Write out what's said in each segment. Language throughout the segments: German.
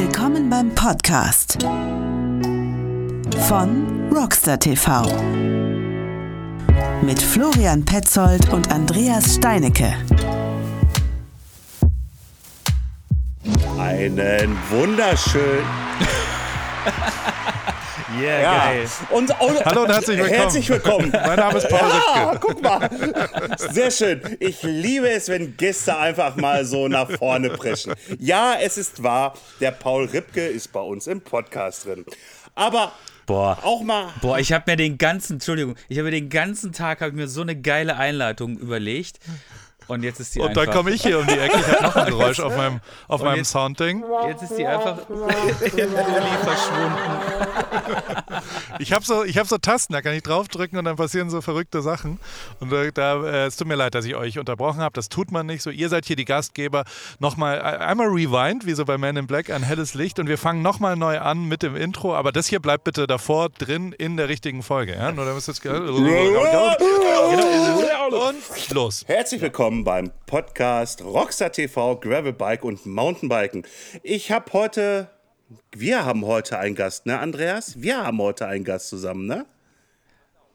Willkommen beim Podcast von Rockstar TV mit Florian Petzold und Andreas Steinecke. Einen wunderschönen. Yeah, ja. geil. Und, und, Hallo und herzlich willkommen. Herzlich willkommen. mein Name ist Paul ja, guck mal. Sehr schön. Ich liebe es, wenn Gäste einfach mal so nach vorne preschen. Ja, es ist wahr, der Paul Ripke ist bei uns im Podcast drin. Aber Boah. Auch mal. Boah, ich habe mir den ganzen, Entschuldigung, ich habe mir den ganzen Tag habe mir so eine geile Einleitung überlegt. Und jetzt ist die Und einfach. dann komme ich hier um die Ecke. Ich habe noch ein Geräusch auf meinem, auf meinem jetzt- Soundding. Jetzt ist die einfach verschwunden. Ich habe so, ich hab so Tasten, da kann ich draufdrücken und dann passieren so verrückte Sachen. Und da, da äh, es tut mir leid, dass ich euch unterbrochen habe. Das tut man nicht so. Ihr seid hier die Gastgeber. Nochmal, äh, einmal rewind, wie so bei Man in Black, ein helles Licht. Und wir fangen nochmal neu an mit dem Intro. Aber das hier bleibt bitte davor drin in der richtigen Folge. Ja? Nur damit es jetzt. Und los. Herzlich willkommen beim Podcast Rockstar TV, Gravelbike und Mountainbiken. Ich habe heute, wir haben heute einen Gast, ne, Andreas? Wir haben heute einen Gast zusammen, ne?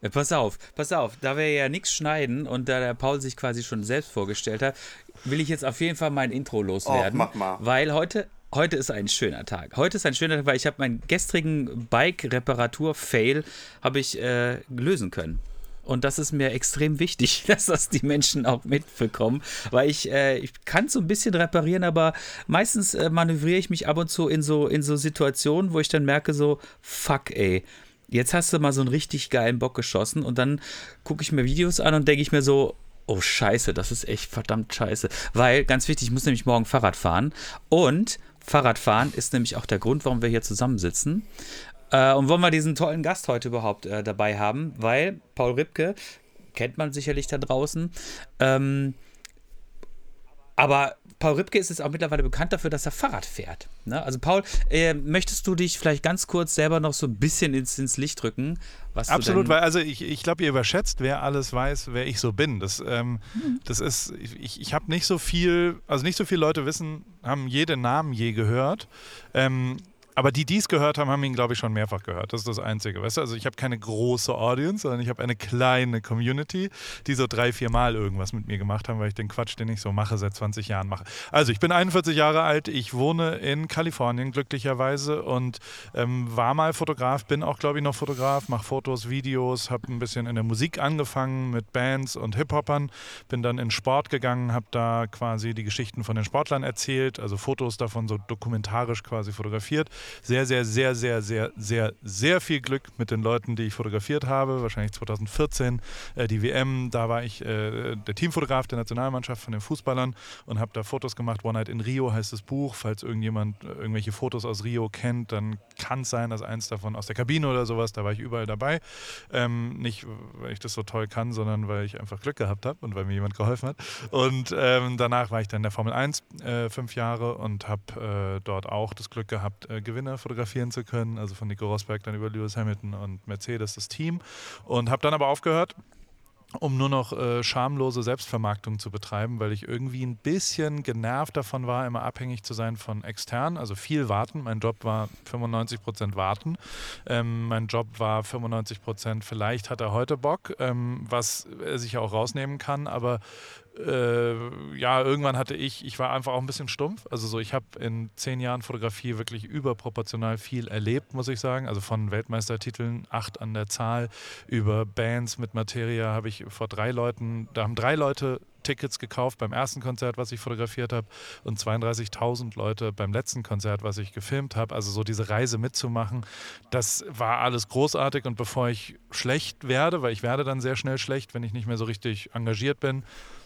Ja, pass auf, pass auf, da wir ja nichts schneiden und da der Paul sich quasi schon selbst vorgestellt hat, will ich jetzt auf jeden Fall mein Intro loswerden. mach mal. Weil heute, heute ist ein schöner Tag. Heute ist ein schöner Tag, weil ich habe meinen gestrigen Bike-Reparatur-Fail habe ich äh, lösen können. Und das ist mir extrem wichtig, dass das die Menschen auch mitbekommen, weil ich, äh, ich kann so ein bisschen reparieren, aber meistens äh, manövriere ich mich ab und zu in so, in so Situationen, wo ich dann merke so, fuck ey, jetzt hast du mal so einen richtig geilen Bock geschossen und dann gucke ich mir Videos an und denke ich mir so, oh scheiße, das ist echt verdammt scheiße. Weil, ganz wichtig, ich muss nämlich morgen Fahrrad fahren und Fahrradfahren ist nämlich auch der Grund, warum wir hier zusammensitzen. Äh, und wollen wir diesen tollen Gast heute überhaupt äh, dabei haben, weil Paul Ripke, kennt man sicherlich da draußen, ähm, aber Paul Ripke ist jetzt auch mittlerweile bekannt dafür, dass er Fahrrad fährt. Ne? Also Paul, äh, möchtest du dich vielleicht ganz kurz selber noch so ein bisschen ins, ins Licht du Absolut, weil also ich, ich glaube, ihr überschätzt, wer alles weiß, wer ich so bin. Das, ähm, das ist, ich, ich habe nicht so viel, also nicht so viele Leute wissen, haben jeden Namen je gehört. Ähm, aber die, die es gehört haben, haben ihn, glaube ich, schon mehrfach gehört. Das ist das Einzige. Weißt du? Also ich habe keine große Audience, sondern ich habe eine kleine Community, die so drei, vier Mal irgendwas mit mir gemacht haben, weil ich den Quatsch, den ich so mache, seit 20 Jahren mache. Also ich bin 41 Jahre alt, ich wohne in Kalifornien glücklicherweise und ähm, war mal Fotograf, bin auch, glaube ich, noch Fotograf, mache Fotos, Videos, habe ein bisschen in der Musik angefangen mit Bands und Hip-Hopern, bin dann in Sport gegangen, habe da quasi die Geschichten von den Sportlern erzählt, also Fotos davon so dokumentarisch quasi fotografiert. Sehr, sehr, sehr, sehr, sehr, sehr, sehr viel Glück mit den Leuten, die ich fotografiert habe. Wahrscheinlich 2014 äh, die WM, da war ich äh, der Teamfotograf der Nationalmannschaft von den Fußballern und habe da Fotos gemacht. One Night in Rio heißt das Buch. Falls irgendjemand äh, irgendwelche Fotos aus Rio kennt, dann kann es sein, dass eins davon aus der Kabine oder sowas, da war ich überall dabei. Ähm, nicht, weil ich das so toll kann, sondern weil ich einfach Glück gehabt habe und weil mir jemand geholfen hat. Und ähm, danach war ich dann in der Formel 1 äh, fünf Jahre und habe äh, dort auch das Glück gehabt, äh, Gewinner fotografieren zu können. Also von Nico Rosberg dann über Lewis Hamilton und Mercedes das Team. Und habe dann aber aufgehört um nur noch äh, schamlose Selbstvermarktung zu betreiben, weil ich irgendwie ein bisschen genervt davon war, immer abhängig zu sein von externen, also viel warten. Mein Job war 95 Prozent warten. Ähm, mein Job war 95 Prozent, vielleicht hat er heute Bock, ähm, was er sich auch rausnehmen kann, aber äh, ja, irgendwann hatte ich, ich war einfach auch ein bisschen stumpf. Also so, ich habe in zehn Jahren Fotografie wirklich überproportional viel erlebt, muss ich sagen. Also von Weltmeistertiteln, acht an der Zahl, über Bands mit Materia habe ich vor drei Leuten, da haben drei Leute Tickets gekauft beim ersten Konzert, was ich fotografiert habe, und 32.000 Leute beim letzten Konzert, was ich gefilmt habe. Also so diese Reise mitzumachen, das war alles großartig. Und bevor ich schlecht werde, weil ich werde dann sehr schnell schlecht, wenn ich nicht mehr so richtig engagiert bin,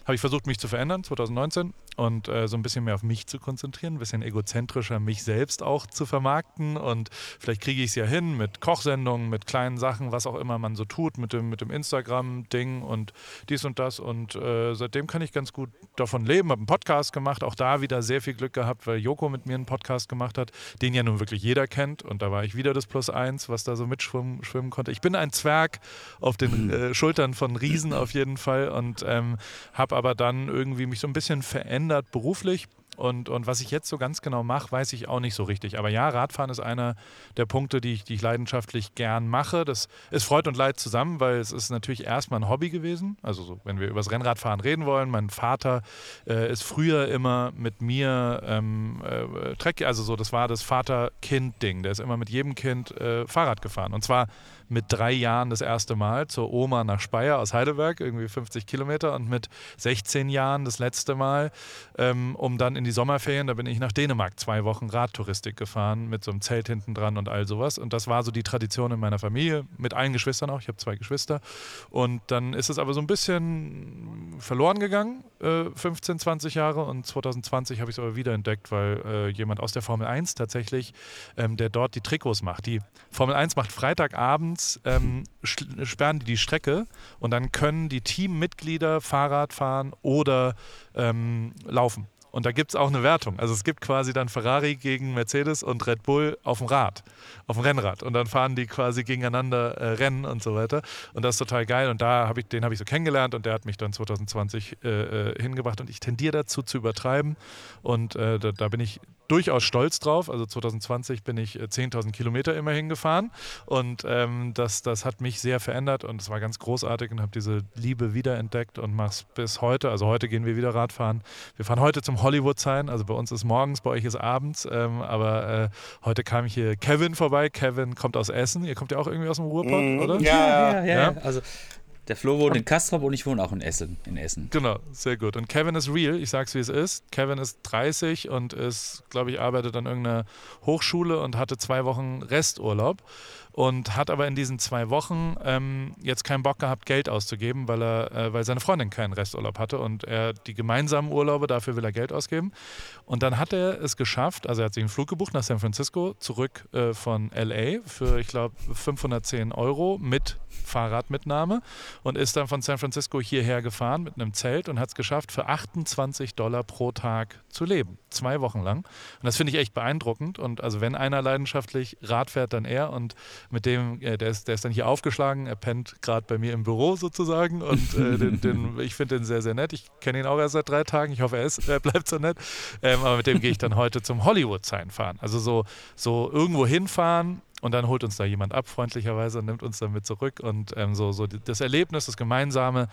habe ich versucht, mich zu verändern 2019 und äh, so ein bisschen mehr auf mich zu konzentrieren, ein bisschen egozentrischer mich selbst auch zu vermarkten und vielleicht kriege ich es ja hin mit Kochsendungen, mit kleinen Sachen, was auch immer man so tut, mit dem, mit dem Instagram-Ding und dies und das und äh, seitdem kann ich ganz gut davon leben, habe einen Podcast gemacht, auch da wieder sehr viel Glück gehabt, weil Joko mit mir einen Podcast gemacht hat, den ja nun wirklich jeder kennt und da war ich wieder das Plus Eins, was da so mitschwimmen schwimmen konnte. Ich bin ein Zwerg auf den äh, Schultern von Riesen auf jeden Fall und ähm, habe aber dann irgendwie mich so ein bisschen verändert beruflich Und, und was ich jetzt so ganz genau mache, weiß ich auch nicht so richtig. Aber ja, Radfahren ist einer der Punkte, die ich, die ich leidenschaftlich gern mache. Das ist Freud und Leid zusammen, weil es ist natürlich erstmal ein Hobby gewesen. Also so, wenn wir über das Rennradfahren reden wollen, mein Vater äh, ist früher immer mit mir ähm, äh, Treck, also so, das war das Vater-Kind-Ding. Der ist immer mit jedem Kind äh, Fahrrad gefahren. Und zwar mit drei Jahren das erste Mal zur Oma nach Speyer aus Heidelberg, irgendwie 50 Kilometer, und mit 16 Jahren das letzte Mal, ähm, um dann in die Sommerferien, da bin ich nach Dänemark zwei Wochen Radtouristik gefahren mit so einem Zelt hinten dran und all sowas. Und das war so die Tradition in meiner Familie, mit allen Geschwistern auch. Ich habe zwei Geschwister. Und dann ist es aber so ein bisschen verloren gegangen, äh, 15, 20 Jahre. Und 2020 habe ich es aber wieder entdeckt, weil äh, jemand aus der Formel 1 tatsächlich, ähm, der dort die Trikots macht. Die Formel 1 macht Freitagabend abends ähm, sperren die die Strecke und dann können die Teammitglieder Fahrrad fahren oder ähm, laufen. Und da gibt es auch eine Wertung. Also es gibt quasi dann Ferrari gegen Mercedes und Red Bull auf dem Rad, auf dem Rennrad. Und dann fahren die quasi gegeneinander äh, Rennen und so weiter. Und das ist total geil. Und da habe ich, den habe ich so kennengelernt und der hat mich dann 2020 äh, äh, hingebracht. Und ich tendiere dazu zu übertreiben. Und äh, da, da bin ich durchaus stolz drauf. Also 2020 bin ich 10.000 äh, Kilometer immerhin gefahren und ähm, das, das hat mich sehr verändert und es war ganz großartig und habe diese Liebe wiederentdeckt und mache es bis heute. Also heute gehen wir wieder Radfahren. Wir fahren heute zum Hollywood sein. Also bei uns ist morgens, bei euch ist abends. Ähm, aber äh, heute kam hier Kevin vorbei. Kevin kommt aus Essen. Ihr kommt ja auch irgendwie aus dem Ruhrpott, Mhm. oder? Ja, ja, ja. ja. Also der Flo wohnt in Kastrop und ich wohne auch in Essen. In Essen. Genau, sehr gut. Und Kevin ist real, ich sag's wie es ist. Kevin ist 30 und ist, glaube ich, arbeitet an irgendeiner Hochschule und hatte zwei Wochen Resturlaub und hat aber in diesen zwei Wochen ähm, jetzt keinen Bock gehabt, Geld auszugeben, weil er, äh, weil seine Freundin keinen Resturlaub hatte und er die gemeinsamen Urlaube, dafür will er Geld ausgeben. Und dann hat er es geschafft, also er hat sich einen Flug gebucht nach San Francisco, zurück äh, von LA für, ich glaube, 510 Euro mit Fahrradmitnahme und ist dann von San Francisco hierher gefahren mit einem Zelt und hat es geschafft, für 28 Dollar pro Tag zu leben. Zwei Wochen lang. Und das finde ich echt beeindruckend. Und also wenn einer leidenschaftlich Rad fährt, dann er. Und mit dem, äh, der, ist, der ist dann hier aufgeschlagen. Er pennt gerade bei mir im Büro sozusagen. Und äh, den, den, ich finde den sehr, sehr nett. Ich kenne ihn auch erst seit drei Tagen. Ich hoffe, er, ist, er bleibt so nett. Ähm, aber mit dem gehe ich dann heute zum Hollywood-Sign fahren. Also so, so irgendwo hinfahren, und dann holt uns da jemand ab, freundlicherweise, und nimmt uns dann mit zurück. Und ähm, so, so das Erlebnis, das Gemeinsame,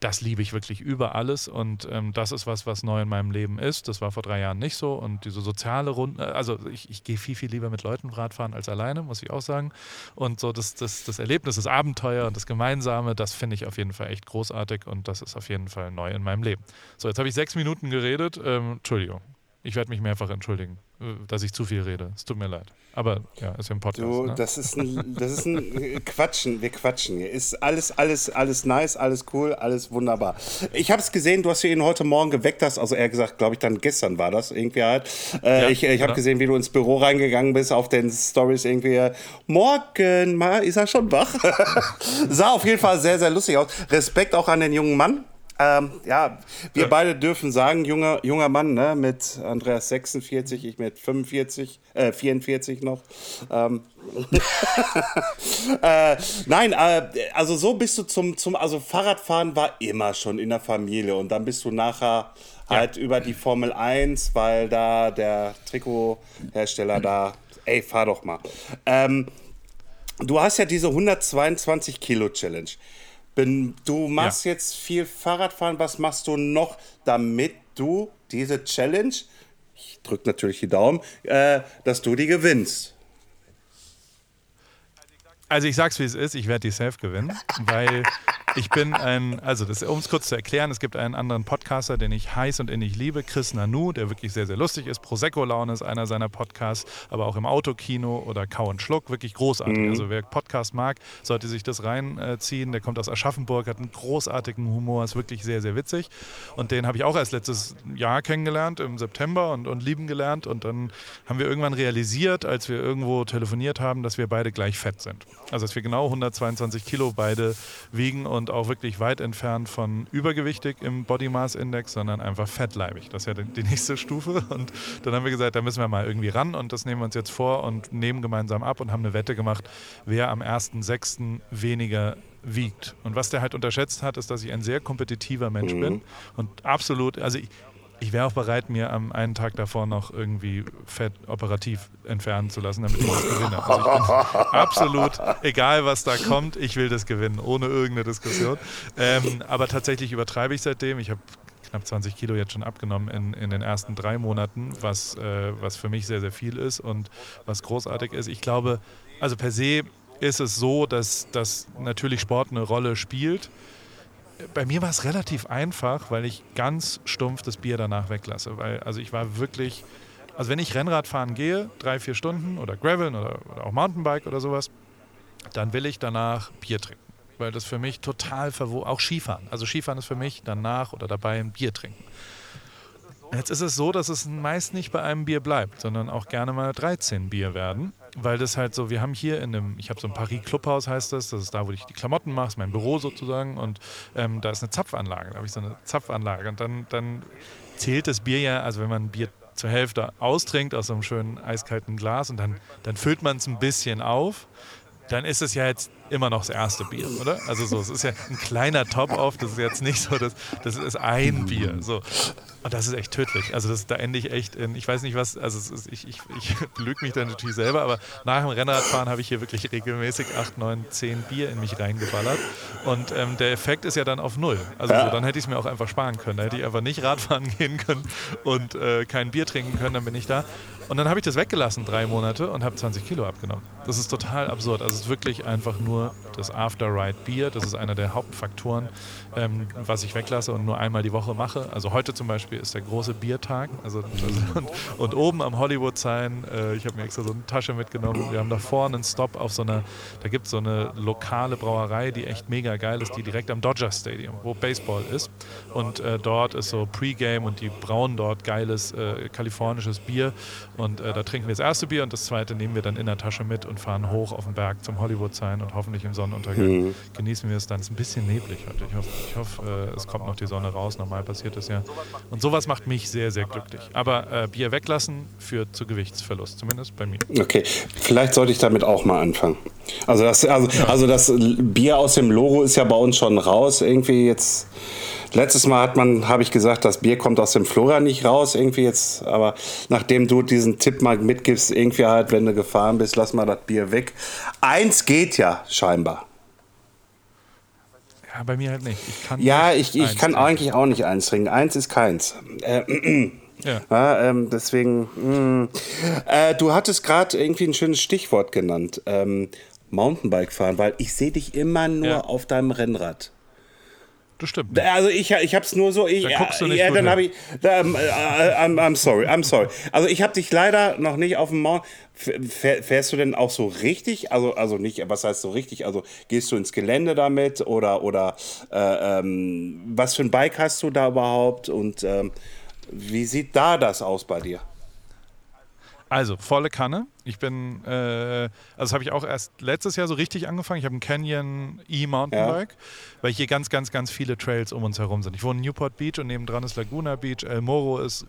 das liebe ich wirklich über alles. Und ähm, das ist was, was neu in meinem Leben ist. Das war vor drei Jahren nicht so. Und diese soziale Runde, also ich, ich gehe viel, viel lieber mit Leuten Radfahren als alleine, muss ich auch sagen. Und so das, das, das Erlebnis, das Abenteuer und das Gemeinsame, das finde ich auf jeden Fall echt großartig. Und das ist auf jeden Fall neu in meinem Leben. So, jetzt habe ich sechs Minuten geredet. Ähm, Entschuldigung. Ich werde mich mehrfach entschuldigen, äh, dass ich zu viel rede. Es tut mir leid. Aber ja, ist ja ein Podcast. Du, ne? das ist ein, das ist ein Quatschen. Wir quatschen hier. Ist alles, alles, alles nice, alles cool, alles wunderbar. Ich habe es gesehen, du hast ihn heute Morgen geweckt hast. Also eher gesagt, glaube ich, dann gestern war das irgendwie halt. Äh, Ja, ich ich habe gesehen, wie du ins Büro reingegangen bist, auf den Stories irgendwie. Morgen, mal ist er schon wach. Sah auf jeden Fall sehr, sehr lustig aus. Respekt auch an den jungen Mann. Ähm, ja, wir Ja. beide dürfen sagen, junger, junger Mann, ne, mit Andreas 46, ich mit 45, äh, 44 noch. Ähm, äh, nein, äh, also so bist du zum, zum, also Fahrradfahren war immer schon in der Familie und dann bist du nachher halt über die Formel 1, weil da der Trikothersteller da, ey, fahr doch mal. Ähm, du hast ja diese 122 Kilo Challenge. Bin, du machst jetzt viel Fahrradfahren. Was machst du noch, damit du diese Challenge, ich drücke natürlich die Daumen, äh, dass du die gewinnst? Also ich sag's wie es ist, ich werde die safe gewinnen, weil ich bin ein, also das, um es kurz zu erklären, es gibt einen anderen Podcaster, den ich heiß und innig liebe, Chris Nanu, der wirklich sehr, sehr lustig ist. Prosecco-Laune ist einer seiner Podcasts, aber auch im Autokino oder Kau und Schluck, wirklich großartig. Also wer Podcast mag, sollte sich das reinziehen. Der kommt aus Aschaffenburg, hat einen großartigen Humor, ist wirklich sehr, sehr witzig. Und den habe ich auch erst letztes Jahr kennengelernt, im September und, und lieben gelernt. Und dann haben wir irgendwann realisiert, als wir irgendwo telefoniert haben, dass wir beide gleich fett sind. Also dass wir genau 122 Kilo beide wiegen und auch wirklich weit entfernt von übergewichtig im Body Mass Index, sondern einfach fettleibig. Das ist ja die, nächste Stufe. Und dann haben wir gesagt, da müssen wir mal irgendwie ran und das nehmen wir uns jetzt vor und nehmen gemeinsam ab und haben eine Wette gemacht, wer am 1.6. weniger wiegt. Und was der halt unterschätzt hat, ist, dass ich ein sehr kompetitiver Mensch bin und absolut, also ich, ich wäre auch bereit, mir am einen Tag davor noch irgendwie Fett operativ entfernen zu lassen, damit ich das gewinne. Also ich bin absolut, egal was da kommt, ich will das gewinnen, ohne irgendeine Diskussion. Ähm, aber tatsächlich übertreibe ich seitdem. Ich habe knapp 20 Kilo jetzt schon abgenommen in, in den ersten drei Monaten, was, äh, was für mich sehr, sehr viel ist und was großartig ist. Ich glaube, also per se ist es so, dass, dass natürlich Sport eine Rolle spielt bei mir war es relativ einfach, weil ich ganz stumpf das Bier danach weglasse. Weil, also ich war wirklich, also wenn ich Rennrad fahren gehe, drei, vier Stunden oder Graveln oder, oder auch Mountainbike oder sowas, dann will ich danach Bier trinken. Weil das für mich total verwo auch Skifahren. Also Skifahren ist für mich danach oder dabei ein Bier trinken. Jetzt ist es so, dass es meist nicht bei einem Bier bleibt, sondern auch gerne mal 13 Bier werden. Weil das halt so, wir haben hier in einem, ich habe so ein Paris Clubhaus heißt das, das ist da, wo ich die Klamotten mache, ist mein Büro sozusagen. Und ähm, da ist eine Zapfanlage, da habe ich so eine Zapfanlage. Und dann, dann zählt das Bier ja, also wenn man ein Bier zur Hälfte austrinkt aus so einem schönen eiskalten Glas und dann, dann füllt man es ein bisschen auf, dann ist es ja jetzt immer noch das erste Bier, oder? Also so, es ist ja ein kleiner Top-Off, das ist jetzt nicht so, dass das ist ein Bier. So. Und das ist echt tödlich. Also das, da ende ich echt in, ich weiß nicht was, also ist, ich, ich, ich belüge mich dann natürlich selber, aber nach dem Rennradfahren habe ich hier wirklich regelmäßig 8, 9, 10 Bier in mich reingeballert. Und ähm, der Effekt ist ja dann auf null. Also ja. so, dann hätte ich es mir auch einfach sparen können. Da hätte ich einfach nicht Radfahren gehen können und äh, kein Bier trinken können, dann bin ich da. Und dann habe ich das weggelassen, drei Monate, und habe 20 Kilo abgenommen. Das ist total absurd. Also es ist wirklich einfach nur nur das After-Ride-Bier. Das ist einer der Hauptfaktoren, ähm, was ich weglasse und nur einmal die Woche mache. Also heute zum Beispiel ist der große Biertag. Also, also und, und, oben am Hollywood-Sign, äh, ich habe mir extra so eine Tasche mitgenommen. Wir haben da vorne einen Stop auf so einer, da gibt es so eine lokale Brauerei, die echt mega geil ist, die direkt am Dodger Stadium, wo Baseball ist. Und äh, dort ist so Pre-Game und die brauen dort geiles äh, kalifornisches Bier. Und äh, da trinken wir das erste Bier und das zweite nehmen wir dann in der Tasche mit und fahren hoch auf den Berg zum Hollywood-Sign und hoffentlich im Sonnenuntergang mhm. genießen wir es dann. Es ist ein bisschen neblig heute. Ich hoffe, ich hoffe äh, es kommt noch die Sonne raus. Normal passiert es ja. Und sowas macht mich sehr, sehr glücklich. Aber äh, Bier weglassen führt zu Gewichtsverlust, zumindest bei mir. Okay, vielleicht sollte ich damit auch mal anfangen. Also das, also, ja. also das Bier aus dem Logo ist ja bei uns schon raus. Irgendwie jetzt Letztes Mal hat man, habe ich gesagt, das Bier kommt aus dem Flora nicht raus, irgendwie jetzt, aber nachdem du diesen Tipp mal mitgibst, irgendwie halt, wenn du gefahren bist, lass mal das Bier weg. Eins geht ja scheinbar. Ja, bei mir halt nicht. Ich kann ja, ich, ich kann trinken. eigentlich auch nicht eins trinken. Eins ist keins. Äh, ja. ja ähm, deswegen, mh. Äh, du hattest gerade irgendwie ein schönes Stichwort genannt. Ähm, Mountainbike fahren, weil ich sehe dich immer nur ja. auf deinem Rennrad. Das stimmt. Also ich, ich habe es nur so. Ich, da guckst du nicht ja, dann habe ich. Da, ähm, äh, I'm, I'm, sorry, I'm sorry. Also ich habe dich leider noch nicht auf dem Mount. Fährst du denn auch so richtig? Also, also nicht, was heißt so richtig? Also gehst du ins Gelände damit oder, oder äh, ähm, was für ein Bike hast du da überhaupt und ähm, wie sieht da das aus bei dir? Also, volle Kanne. Ich bin, äh, also das habe ich auch erst letztes Jahr so richtig angefangen. Ich habe ein Canyon E-Mountainbike, ja. weil hier ganz, ganz, ganz viele Trails um uns herum sind. Ich wohne in Newport Beach und nebendran ist Laguna Beach. El Moro ist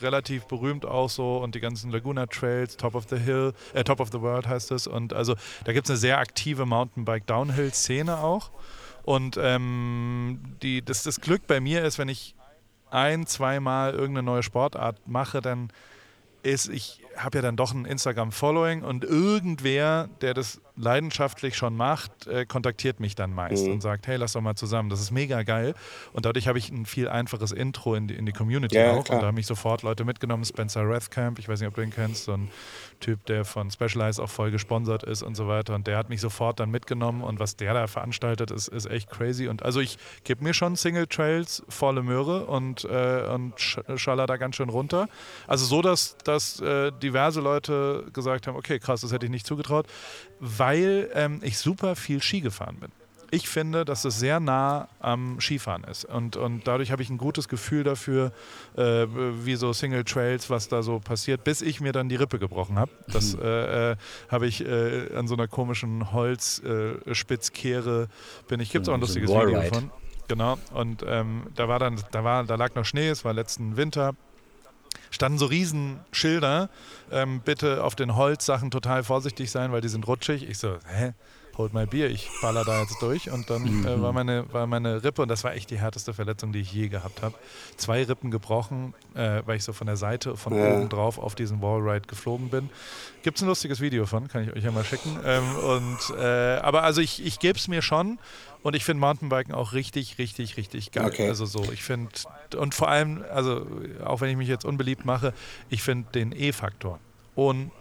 relativ berühmt auch so und die ganzen Laguna Trails, Top of the Hill, äh, Top of the World heißt es. Und also da gibt es eine sehr aktive Mountainbike-Downhill-Szene auch. Und ähm, die, das, das Glück bei mir ist, wenn ich ein, zweimal irgendeine neue Sportart mache, dann ist, ich habe ja dann doch ein Instagram-Following und irgendwer, der das leidenschaftlich schon macht, äh, kontaktiert mich dann meist mhm. und sagt, hey, lass doch mal zusammen. Das ist mega geil. Und dadurch habe ich ein viel einfaches Intro in die, in die Community ja, auch. Klar. Und da haben mich sofort Leute mitgenommen. Spencer Rathcamp, ich weiß nicht, ob du ihn kennst, so ein Typ, der von Specialized auch voll gesponsert ist und so weiter. Und der hat mich sofort dann mitgenommen und was der da veranstaltet, ist, ist echt crazy. Und also ich gebe mir schon Single Trails volle Möhre und, äh, und schaller da ganz schön runter. Also so, dass, dass äh, diverse Leute gesagt haben, okay, krass, das hätte ich nicht zugetraut, weil ähm, ich super viel Ski gefahren bin ich finde, dass es sehr nah am Skifahren ist. Und, und dadurch habe ich ein gutes Gefühl dafür, äh, wie so Single Trails, was da so passiert, bis ich mir dann die Rippe gebrochen habe. Das mhm. äh, äh, habe ich äh, an so einer komischen Holzspitzkehre bin ich. Gibt es auch ein lustiges Video von. Genau. Und ähm, da war dann, da war, da lag noch Schnee, es war letzten Winter standen so Riesenschilder, ähm, bitte auf den Holzsachen total vorsichtig sein, weil die sind rutschig. Ich so, hä? hold my beer, ich baller da jetzt durch. Und dann äh, war, meine, war meine Rippe, und das war echt die härteste Verletzung, die ich je gehabt habe. Zwei Rippen gebrochen, äh, weil ich so von der Seite, von Ja. oben drauf auf diesen Wallride geflogen bin. Gibt es ein lustiges Video von, kann ich euch ja mal schicken. Ähm, und, äh, aber also ich, ich gebe es mir schon. Und ich finde Mountainbiken auch richtig, richtig, richtig geil. Okay. Also so, ich finde, und vor allem, also auch wenn ich mich jetzt unbeliebt mache, ich finde den E-Faktor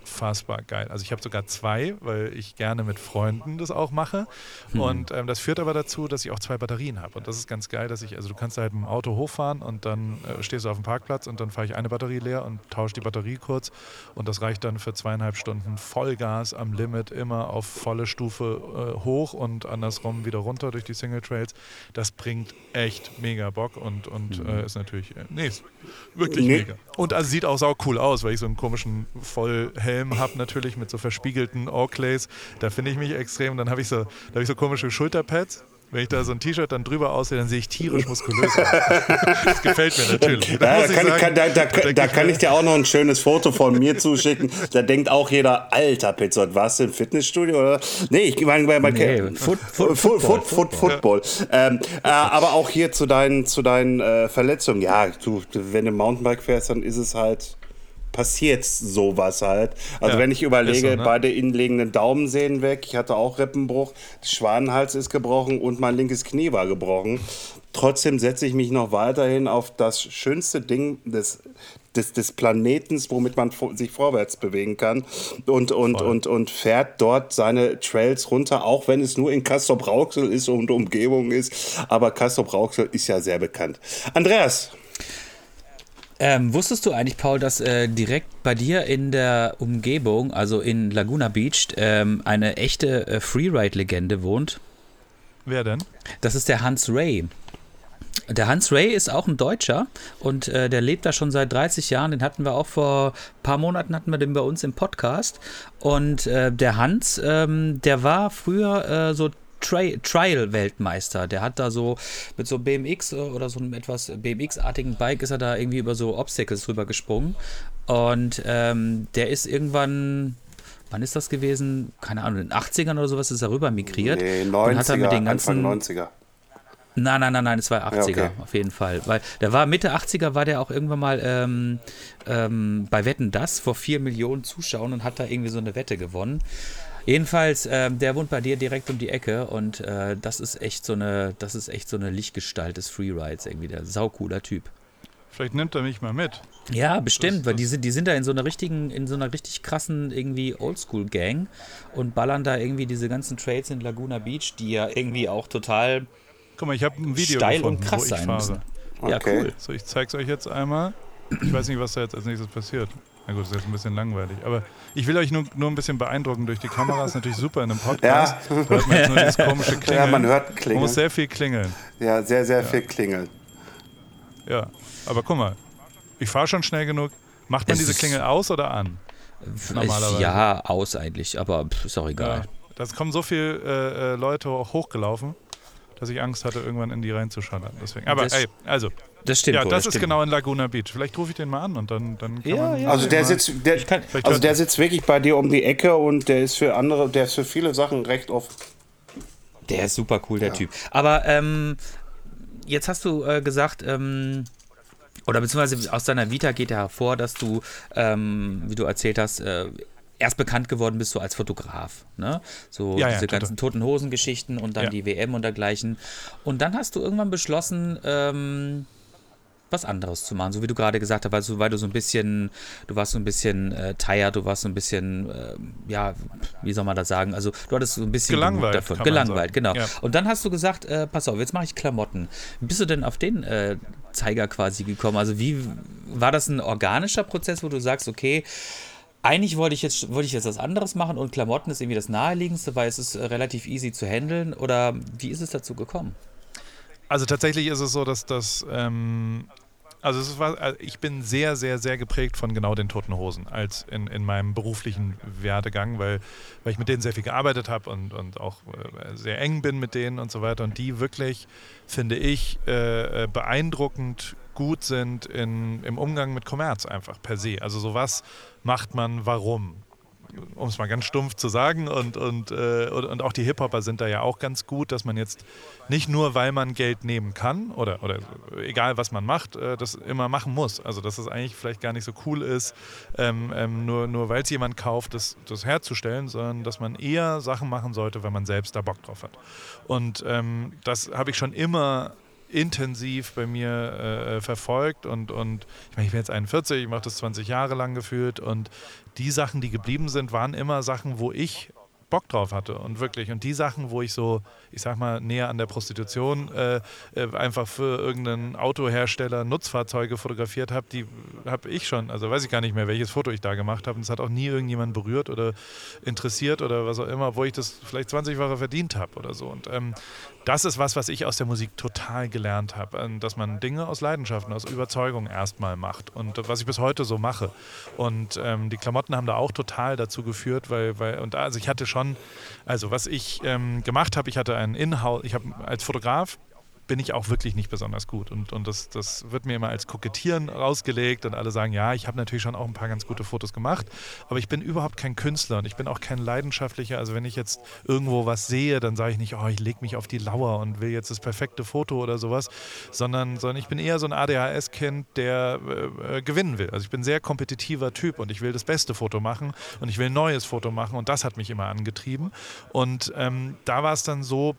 unfassbar geil. Also ich habe sogar zwei, weil ich gerne mit Freunden das auch mache. Und ähm, das führt aber dazu, dass ich auch zwei Batterien habe. Und das ist ganz geil, dass ich, also du kannst halt mit dem Auto hochfahren und dann äh, stehst du auf dem Parkplatz und dann fahre ich eine Batterie leer und tausche die Batterie kurz. Und das reicht dann für zweieinhalb Stunden Vollgas am Limit, immer auf volle Stufe äh, hoch und andersrum wieder runter durch die Single Trails. Das bringt echt mega Bock und, und äh, ist natürlich, äh, nee, ist wirklich Nee. mega. Und also sieht auch sau cool aus, weil ich so einen komischen Vollhelm habe natürlich mit so verspiegelten Oaklays. Da finde ich mich extrem. Dann habe ich so, da habe ich so komische Schulterpads. Wenn ich da so ein T-Shirt dann drüber aussehe, dann sehe ich tierisch muskulös aus. Das gefällt mir natürlich. Ja, da ich kann, sagen, kann, da, da, da ich kann ich dir auch noch ein schönes Foto von mir zuschicken. Da denkt auch jeder, alter Pizzot, warst du im Fitnessstudio? Oder? Nee, ich meine, bei, bei Nee, Foot- Foot- Foot- Football, Foot- Foot- Football. Ähm, äh, aber auch hier zu deinen, zu deinen äh, Verletzungen. Ja, du, wenn du Mountainbike fährst, dann ist es halt passiert sowas halt. Also Ja, wenn ich überlege, so, ne? beide innenliegenden Daumensehnen weg, ich hatte auch Rippenbruch, Schwanenhals ist gebrochen und mein linkes Knie war gebrochen. Trotzdem setze ich mich noch weiterhin auf das schönste Ding des, des, des Planetens, womit man sich vorwärts bewegen kann und, und, und, und fährt dort seine Trails runter, auch wenn es nur in Castrop-Rauxel ist und Umgebung ist. Aber Castrop-Rauxel ist ja sehr bekannt. Andreas, Ähm, wusstest du eigentlich, Paul, dass äh, direkt bei dir in der Umgebung, also in Laguna Beach, ähm, eine echte äh, Freeride-Legende wohnt? Wer denn? Das ist der Hans Ray. Der Hans Ray ist auch ein Deutscher und äh, der lebt da schon seit 30 Jahren. Den hatten wir auch vor ein paar Monaten hatten wir den bei uns im Podcast. Und äh, der Hans, ähm, der war früher äh, so Tri Trial-Weltmeister. Der hat da so mit so BMX oder so einem etwas BMX-artigen Bike ist er da irgendwie über so Obstacles drüber gesprungen. Und ähm, der ist irgendwann. Wann ist das gewesen? Keine Ahnung, in den 80ern oder sowas ist er rüber migriert. nee, und hat dann 90er, mit den ganzen, Anfang 90er. Nein, nein, nein, nein, es war 80er, Ja, okay. auf jeden Fall. Weil der war Mitte 80er, war der auch irgendwann mal ähm, ähm, bei Wetten Das vor 4 Millionen Zuschauern und hat da irgendwie so eine Wette gewonnen. Jedenfalls, ähm, der wohnt bei dir direkt um die Ecke und äh, das ist echt so eine, das ist echt so eine Lichtgestalt des Freerides irgendwie, der saucooler Typ. Vielleicht nimmt er mich mal mit. Ja, bestimmt, Das- weil die sind, die sind da in so einer richtigen, in so einer richtig krassen irgendwie Oldschool-Gang und ballern da irgendwie diese ganzen Trails in Laguna Beach, die ja irgendwie auch total Guck mal, ich habe ein Video steil gefunden, und krass wo ich sein fahre. müssen. Ja, Okay. cool. So, ich zeig's euch jetzt einmal. Ich weiß nicht, was da jetzt als nächstes passiert. Na gut, das ist jetzt ein bisschen langweilig. Aber ich will euch nur, nur ein bisschen beeindrucken durch die Kamera. Ist natürlich super in einem Podcast. Da hört man jetzt nur dieses komische Klingeln. Ja, man hört Man Klingeln. muss sehr viel klingeln. Ja, sehr, sehr viel klingeln. Ja. Aber guck mal, ich fahre schon schnell genug. Macht man Es diese Klingel aus oder an? Normalerweise. Ja, aus eigentlich, aber pff, ist auch egal. Ja. Das kommen so viele äh, äh, Leute hochgelaufen, dass ich Angst hatte, irgendwann in die reinzuschallern. Deswegen. Aber Das- ey, also, Das stimmt ja, wohl, das, ist stimmt. genau in Laguna Beach. Vielleicht rufe ich den mal an und dann, dann kann Ja, man. ja. Also der sitzt, der, kann- also der sitzt wirklich bei dir um die Ecke und der ist für andere, der ist für viele Sachen recht offen. Der ist super cool, der Typ. Aber ähm, jetzt hast du äh, gesagt, ähm, oder beziehungsweise aus deiner Vita geht ja hervor, dass du, ähm, wie du erzählt hast, äh, erst bekannt geworden bist du als Fotograf. Ne? So Ja, ja, diese total. ganzen Toten Hosen-Geschichten und dann Ja. die WM und dergleichen. Und dann hast du irgendwann beschlossen, ähm, was anderes zu machen, so wie du gerade gesagt hast, weil du, weil du so ein bisschen, du warst so ein bisschen äh, tired, du warst so ein bisschen, äh, ja, wie soll man das sagen, also du hattest so ein bisschen Gelangweilt, davon. Gelangweilt, genau. Ja. Und dann hast du gesagt, äh, pass auf, jetzt mache ich Klamotten. Wie bist du denn auf den äh, Zeiger quasi gekommen? Also wie war das ein organischer Prozess, wo du sagst, okay, eigentlich wollte ich jetzt wollte ich jetzt was anderes machen und Klamotten ist irgendwie das naheliegendste, weil es ist äh, relativ easy zu handeln oder wie ist es dazu gekommen? Also tatsächlich ist es so, dass das, ähm, also es war, also ich bin sehr, sehr, sehr geprägt von genau den Toten Hosen als in, in meinem beruflichen Werdegang, weil, weil ich mit denen sehr viel gearbeitet habe und, und auch äh, sehr eng bin mit denen und so weiter und die wirklich, finde ich, äh, äh, beeindruckend gut sind in, im Umgang mit Kommerz einfach per se. Also sowas macht man warum? um es mal ganz stumpf zu sagen. Und, und, äh, und, auch die Hip-Hopper sind da ja auch ganz gut, dass man jetzt nicht nur, weil man Geld nehmen kann oder, oder egal was man macht, äh, das immer machen muss. Also dass es eigentlich vielleicht gar nicht so cool ist, ähm, ähm, nur, nur weil es jemand kauft, das, das herzustellen, sondern dass man eher Sachen machen sollte, wenn man selbst da Bock drauf hat. Und ähm, das habe ich schon immer intensiv bei mir äh, verfolgt und, und ich meine, ich bin jetzt 41, ich mache das 20 Jahre lang gefühlt und die Sachen, die geblieben sind, waren immer Sachen, wo ich Bock drauf hatte und wirklich. Und die Sachen, wo ich so, ich sag mal, näher an der Prostitution äh, äh, einfach für irgendeinen Autohersteller Nutzfahrzeuge fotografiert habe, die habe ich schon, also weiß ich gar nicht mehr, welches Foto ich da gemacht habe. Und es hat auch nie irgendjemand berührt oder interessiert oder was auch immer, wo ich das vielleicht 20-fache verdient habe oder so. Und ähm, das ist was, was ich aus der Musik total gelernt habe, ähm, dass man Dinge aus Leidenschaften, aus Überzeugung erstmal macht und was ich bis heute so mache. Und ähm, die Klamotten haben da auch total dazu geführt, weil, weil und also ich hatte schon, also was ich ähm, gemacht habe, ich hatte einen Inhouse, ich habe als Fotograf bin ich auch wirklich nicht besonders gut. Und, und das, das wird mir immer als Kokettieren rausgelegt und alle sagen, ja, ich habe natürlich schon auch ein paar ganz gute Fotos gemacht, aber ich bin überhaupt kein Künstler und ich bin auch kein leidenschaftlicher. Also wenn ich jetzt irgendwo was sehe, dann sage ich nicht, oh, ich lege mich auf die Lauer und will jetzt das perfekte Foto oder sowas, sondern, sondern ich bin eher so ein ADHS-Kind, der äh, äh, gewinnen will. Also ich bin ein sehr kompetitiver Typ und ich will das beste Foto machen und ich will ein neues Foto machen und das hat mich immer angetrieben. Und ähm, da war es dann so,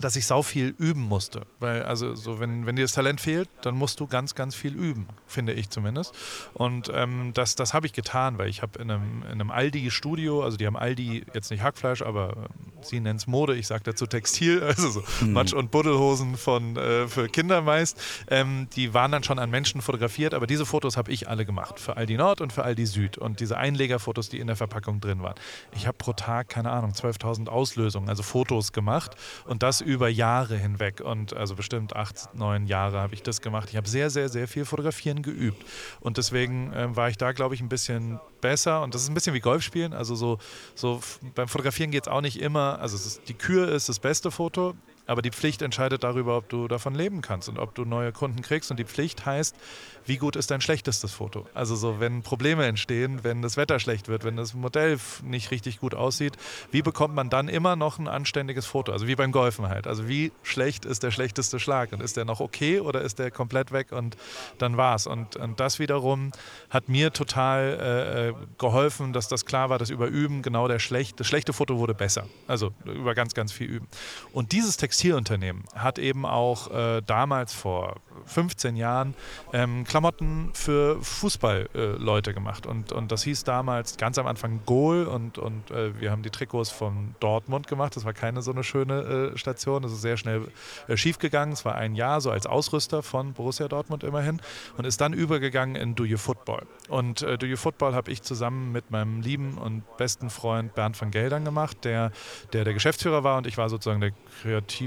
dass ich sau viel üben musste. Weil, also, so, wenn, wenn dir das Talent fehlt, dann musst du ganz, ganz viel üben, finde ich zumindest. Und ähm, das, das habe ich getan, weil ich habe in einem, in einem Aldi-Studio, also die haben Aldi jetzt nicht Hackfleisch, aber äh, sie nennen es Mode, ich sage dazu Textil, also so mhm. Matsch- und Buddelhosen von, äh, für Kinder meist. Ähm, die waren dann schon an Menschen fotografiert, aber diese Fotos habe ich alle gemacht. Für Aldi Nord und für Aldi Süd. Und diese Einlegerfotos, die in der Verpackung drin waren. Ich habe pro Tag, keine Ahnung, 12.000 Auslösungen, also Fotos gemacht. Und das über Jahre hinweg und also bestimmt acht, neun Jahre habe ich das gemacht. Ich habe sehr, sehr, sehr viel Fotografieren geübt und deswegen äh, war ich da, glaube ich, ein bisschen besser und das ist ein bisschen wie Golfspielen. Also so, so beim Fotografieren geht es auch nicht immer, also ist, die Kür ist das beste Foto, aber die Pflicht entscheidet darüber, ob du davon leben kannst und ob du neue Kunden kriegst. Und die Pflicht heißt, wie gut ist dein schlechtestes Foto? Also so, wenn Probleme entstehen, wenn das Wetter schlecht wird, wenn das Modell nicht richtig gut aussieht, wie bekommt man dann immer noch ein anständiges Foto? Also wie beim Golfen halt. Also wie schlecht ist der schlechteste Schlag? Und ist der noch okay oder ist der komplett weg und dann war's? Und, und das wiederum hat mir total äh, äh geholfen, dass das klar war, dass über Üben genau der schlecht, das schlechte Foto wurde besser. Also über ganz, ganz viel Üben. Und dieses Text Textilunternehmen hat eben auch äh, damals vor 15 Jahren ähm, Klamotten für Fußballleute äh, gemacht. Und, und das hieß damals ganz am Anfang Goal und, und äh, wir haben die Trikots von Dortmund gemacht. Das war keine so eine schöne äh, Station. Das ist sehr schnell äh, schief gegangen. Es war ein Jahr so als Ausrüster von Borussia Dortmund immerhin und ist dann übergegangen in Do You Football. Und äh, Do You Football habe ich zusammen mit meinem lieben und besten Freund Bernd van Geldern gemacht, der, der der Geschäftsführer war und ich war sozusagen der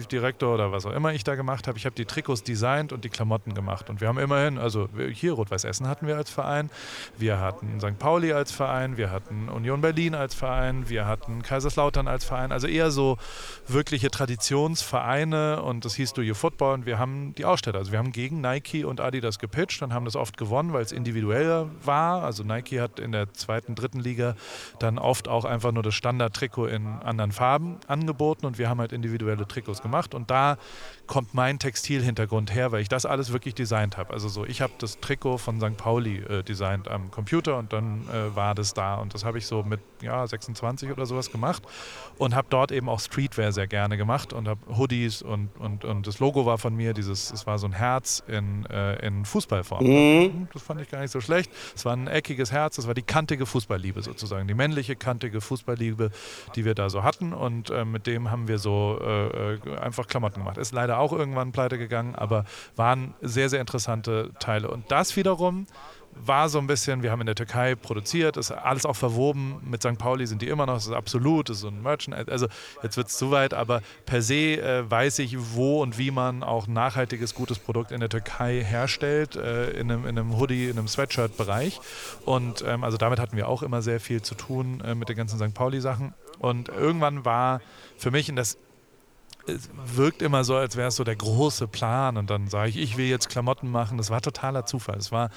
Kreativdirektor oder was auch immer ich da gemacht habe. Ich habe die Trikots designt und die Klamotten gemacht. Und wir haben immerhin, also hier Rot-Weiß Essen hatten wir als Verein, wir hatten St. Pauli als Verein, wir hatten Union Berlin als Verein, wir hatten Kaiserslautern als Verein, also eher so wirkliche Traditionsvereine und das hieß Do You Football und wir haben die Aussteller. Also wir haben gegen Nike und Adidas gepitcht und haben das oft gewonnen, weil es individuell war. Also Nike hat in der zweiten, dritten Liga dann oft auch einfach nur das Standard-Trikot in anderen Farben angeboten und wir haben halt individuelle Trikots gemacht und da kommt mein Textilhintergrund her, weil ich das alles wirklich designt habe. Also so, ich habe das Trikot von St. Pauli äh, designt am Computer und dann äh, war das da und das habe ich so mit ja, 26 oder sowas gemacht und habe dort eben auch Streetwear sehr gerne gemacht und habe Hoodies und, und, und das Logo war von mir, dieses, es war so ein Herz in, äh, in Fußballform. Mhm. Das fand ich gar nicht so schlecht. Es war ein eckiges Herz, das war die kantige Fußballliebe sozusagen, die männliche kantige Fußballliebe, die wir da so hatten und äh, mit dem haben wir so äh, äh, einfach Klamotten gemacht. Ist leider auch irgendwann pleite gegangen, aber waren sehr, sehr interessante Teile. Und das wiederum war so ein bisschen, wir haben in der Türkei produziert, ist alles auch verwoben. Mit St. Pauli sind die immer noch, das ist absolut, das ist so ein Merchant. Also jetzt wird es zu weit, aber per se äh, weiß ich, wo und wie man auch nachhaltiges, gutes Produkt in der Türkei herstellt, äh, in, einem, in, einem, Hoodie, in einem Sweatshirt-Bereich. Und ähm, also damit hatten wir auch immer sehr viel zu tun äh, mit den ganzen St. Pauli-Sachen. Und irgendwann war für mich, und das es wirkt immer so, als wäre es so der große Plan und dann sage ich, ich will jetzt Klamotten machen. Das war totaler Zufall. Es war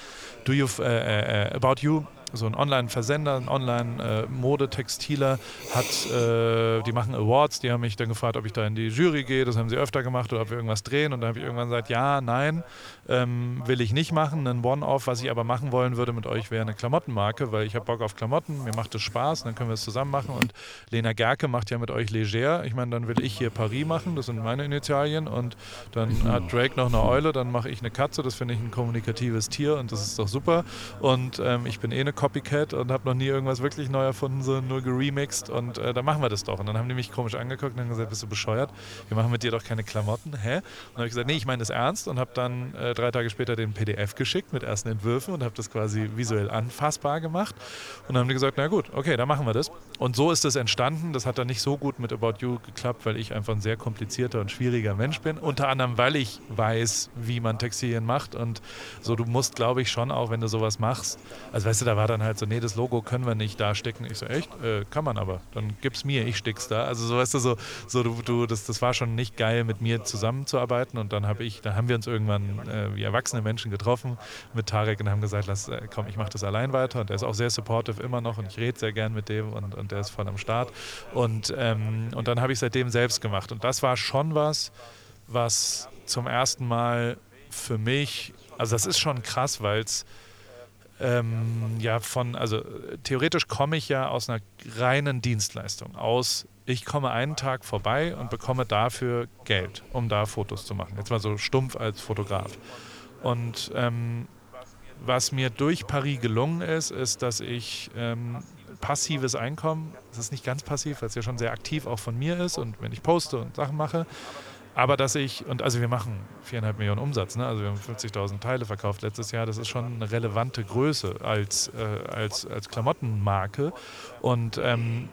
Do You, äh, äh, About You so ein Online-Versender, ein Online-Modetextiler, hat, äh, die machen Awards, die haben mich dann gefragt, ob ich da in die Jury gehe, das haben sie öfter gemacht oder ob wir irgendwas drehen. Und dann habe ich irgendwann gesagt, ja, nein, ähm, will ich nicht machen, ein One-Off, was ich aber machen wollen würde mit euch wäre eine Klamottenmarke, weil ich habe Bock auf Klamotten, mir macht es Spaß, dann können wir es zusammen machen. Und Lena Gerke macht ja mit euch Leger, ich meine, dann will ich hier Paris machen, das sind meine Initialien. Und dann hat Drake noch eine Eule, dann mache ich eine Katze, das finde ich ein kommunikatives Tier. Und das ist doch super. Und ähm, ich bin eh eine Copycat und habe noch nie irgendwas wirklich neu erfunden, so nur geremixed und äh, dann machen wir das doch. Und dann haben die mich komisch angeguckt und haben gesagt, bist du bescheuert? Wir machen mit dir doch keine Klamotten. Hä? Und dann habe ich gesagt, nee, ich meine das ernst und habe dann äh, drei Tage später den PDF geschickt mit ersten Entwürfen und habe das quasi visuell anfassbar gemacht. Und dann haben die gesagt, na gut, okay, dann machen wir das. Und so ist das entstanden. Das hat dann nicht so gut mit About You geklappt, weil ich einfach ein sehr komplizierter und schwieriger Mensch bin. Unter anderem, weil ich weiß, wie man Textilien macht. Und so, du musst, glaube ich, schon auch, wenn du sowas machst, also weißt du, da war dann halt so, nee, das Logo können wir nicht da stecken. Ich so, echt? Äh, kann man aber. Dann gib's mir, ich stick's da. Also so, weißt du, so, so du, du, das, das war schon nicht geil, mit mir zusammenzuarbeiten. Und dann habe ich, dann haben wir uns irgendwann äh, wie erwachsene Menschen getroffen mit Tarek und haben gesagt, lass, äh, komm, ich mache das allein weiter. Und er ist auch sehr supportive immer noch und ich rede sehr gern mit dem und, und der ist voll am Start. Und, ähm, und dann habe ich seitdem selbst gemacht. Und das war schon was, was zum ersten Mal für mich, also das ist schon krass, weil es ähm, ja von, also theoretisch komme ich ja aus einer reinen Dienstleistung, aus ich komme einen Tag vorbei und bekomme dafür Geld, um da Fotos zu machen. Jetzt mal so stumpf als Fotograf. Und ähm, was mir durch Paris gelungen ist, ist, dass ich ähm, passives Einkommen, es ist nicht ganz passiv, weil es ja schon sehr aktiv auch von mir ist und wenn ich poste und Sachen mache, aber dass ich, und also wir machen viereinhalb Millionen Umsatz, ne? also wir haben 50.000 Teile verkauft letztes Jahr, das ist schon eine relevante Größe als, äh, als, als Klamottenmarke. Und ähm,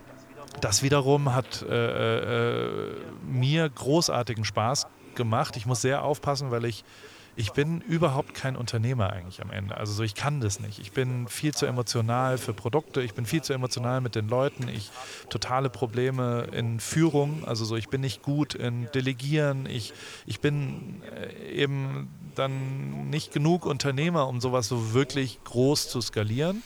das wiederum hat äh, äh, mir großartigen Spaß gemacht. Ich muss sehr aufpassen, weil ich ich bin überhaupt kein Unternehmer eigentlich am Ende. Also so, ich kann das nicht. Ich bin viel zu emotional für Produkte, ich bin viel zu emotional mit den Leuten, ich totale Probleme in Führung, also so, ich bin nicht gut in Delegieren, ich, ich bin äh, eben dann nicht genug Unternehmer, um sowas so wirklich groß zu skalieren.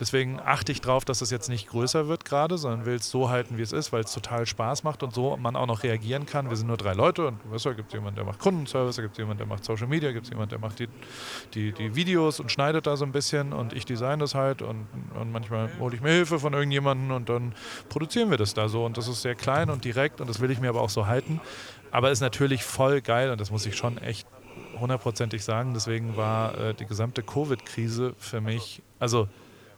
Deswegen achte ich darauf, dass es jetzt nicht größer wird gerade, sondern will es so halten, wie es ist, weil es total Spaß macht und so man auch noch reagieren kann. Wir sind nur drei Leute und weißt du, gibt es jemanden, der macht Kundenservice, da gibt es jemanden, der macht Social Media, gibt es jemanden, der macht die, die, die Videos und schneidet da so ein bisschen und ich design das halt und, und manchmal hole ich mir Hilfe von irgendjemandem und dann produzieren wir das da so und das ist sehr klein und direkt und das will ich mir aber auch so halten. Aber ist natürlich voll geil und das muss ich schon echt hundertprozentig sagen. Deswegen war äh, die gesamte Covid-Krise für mich, also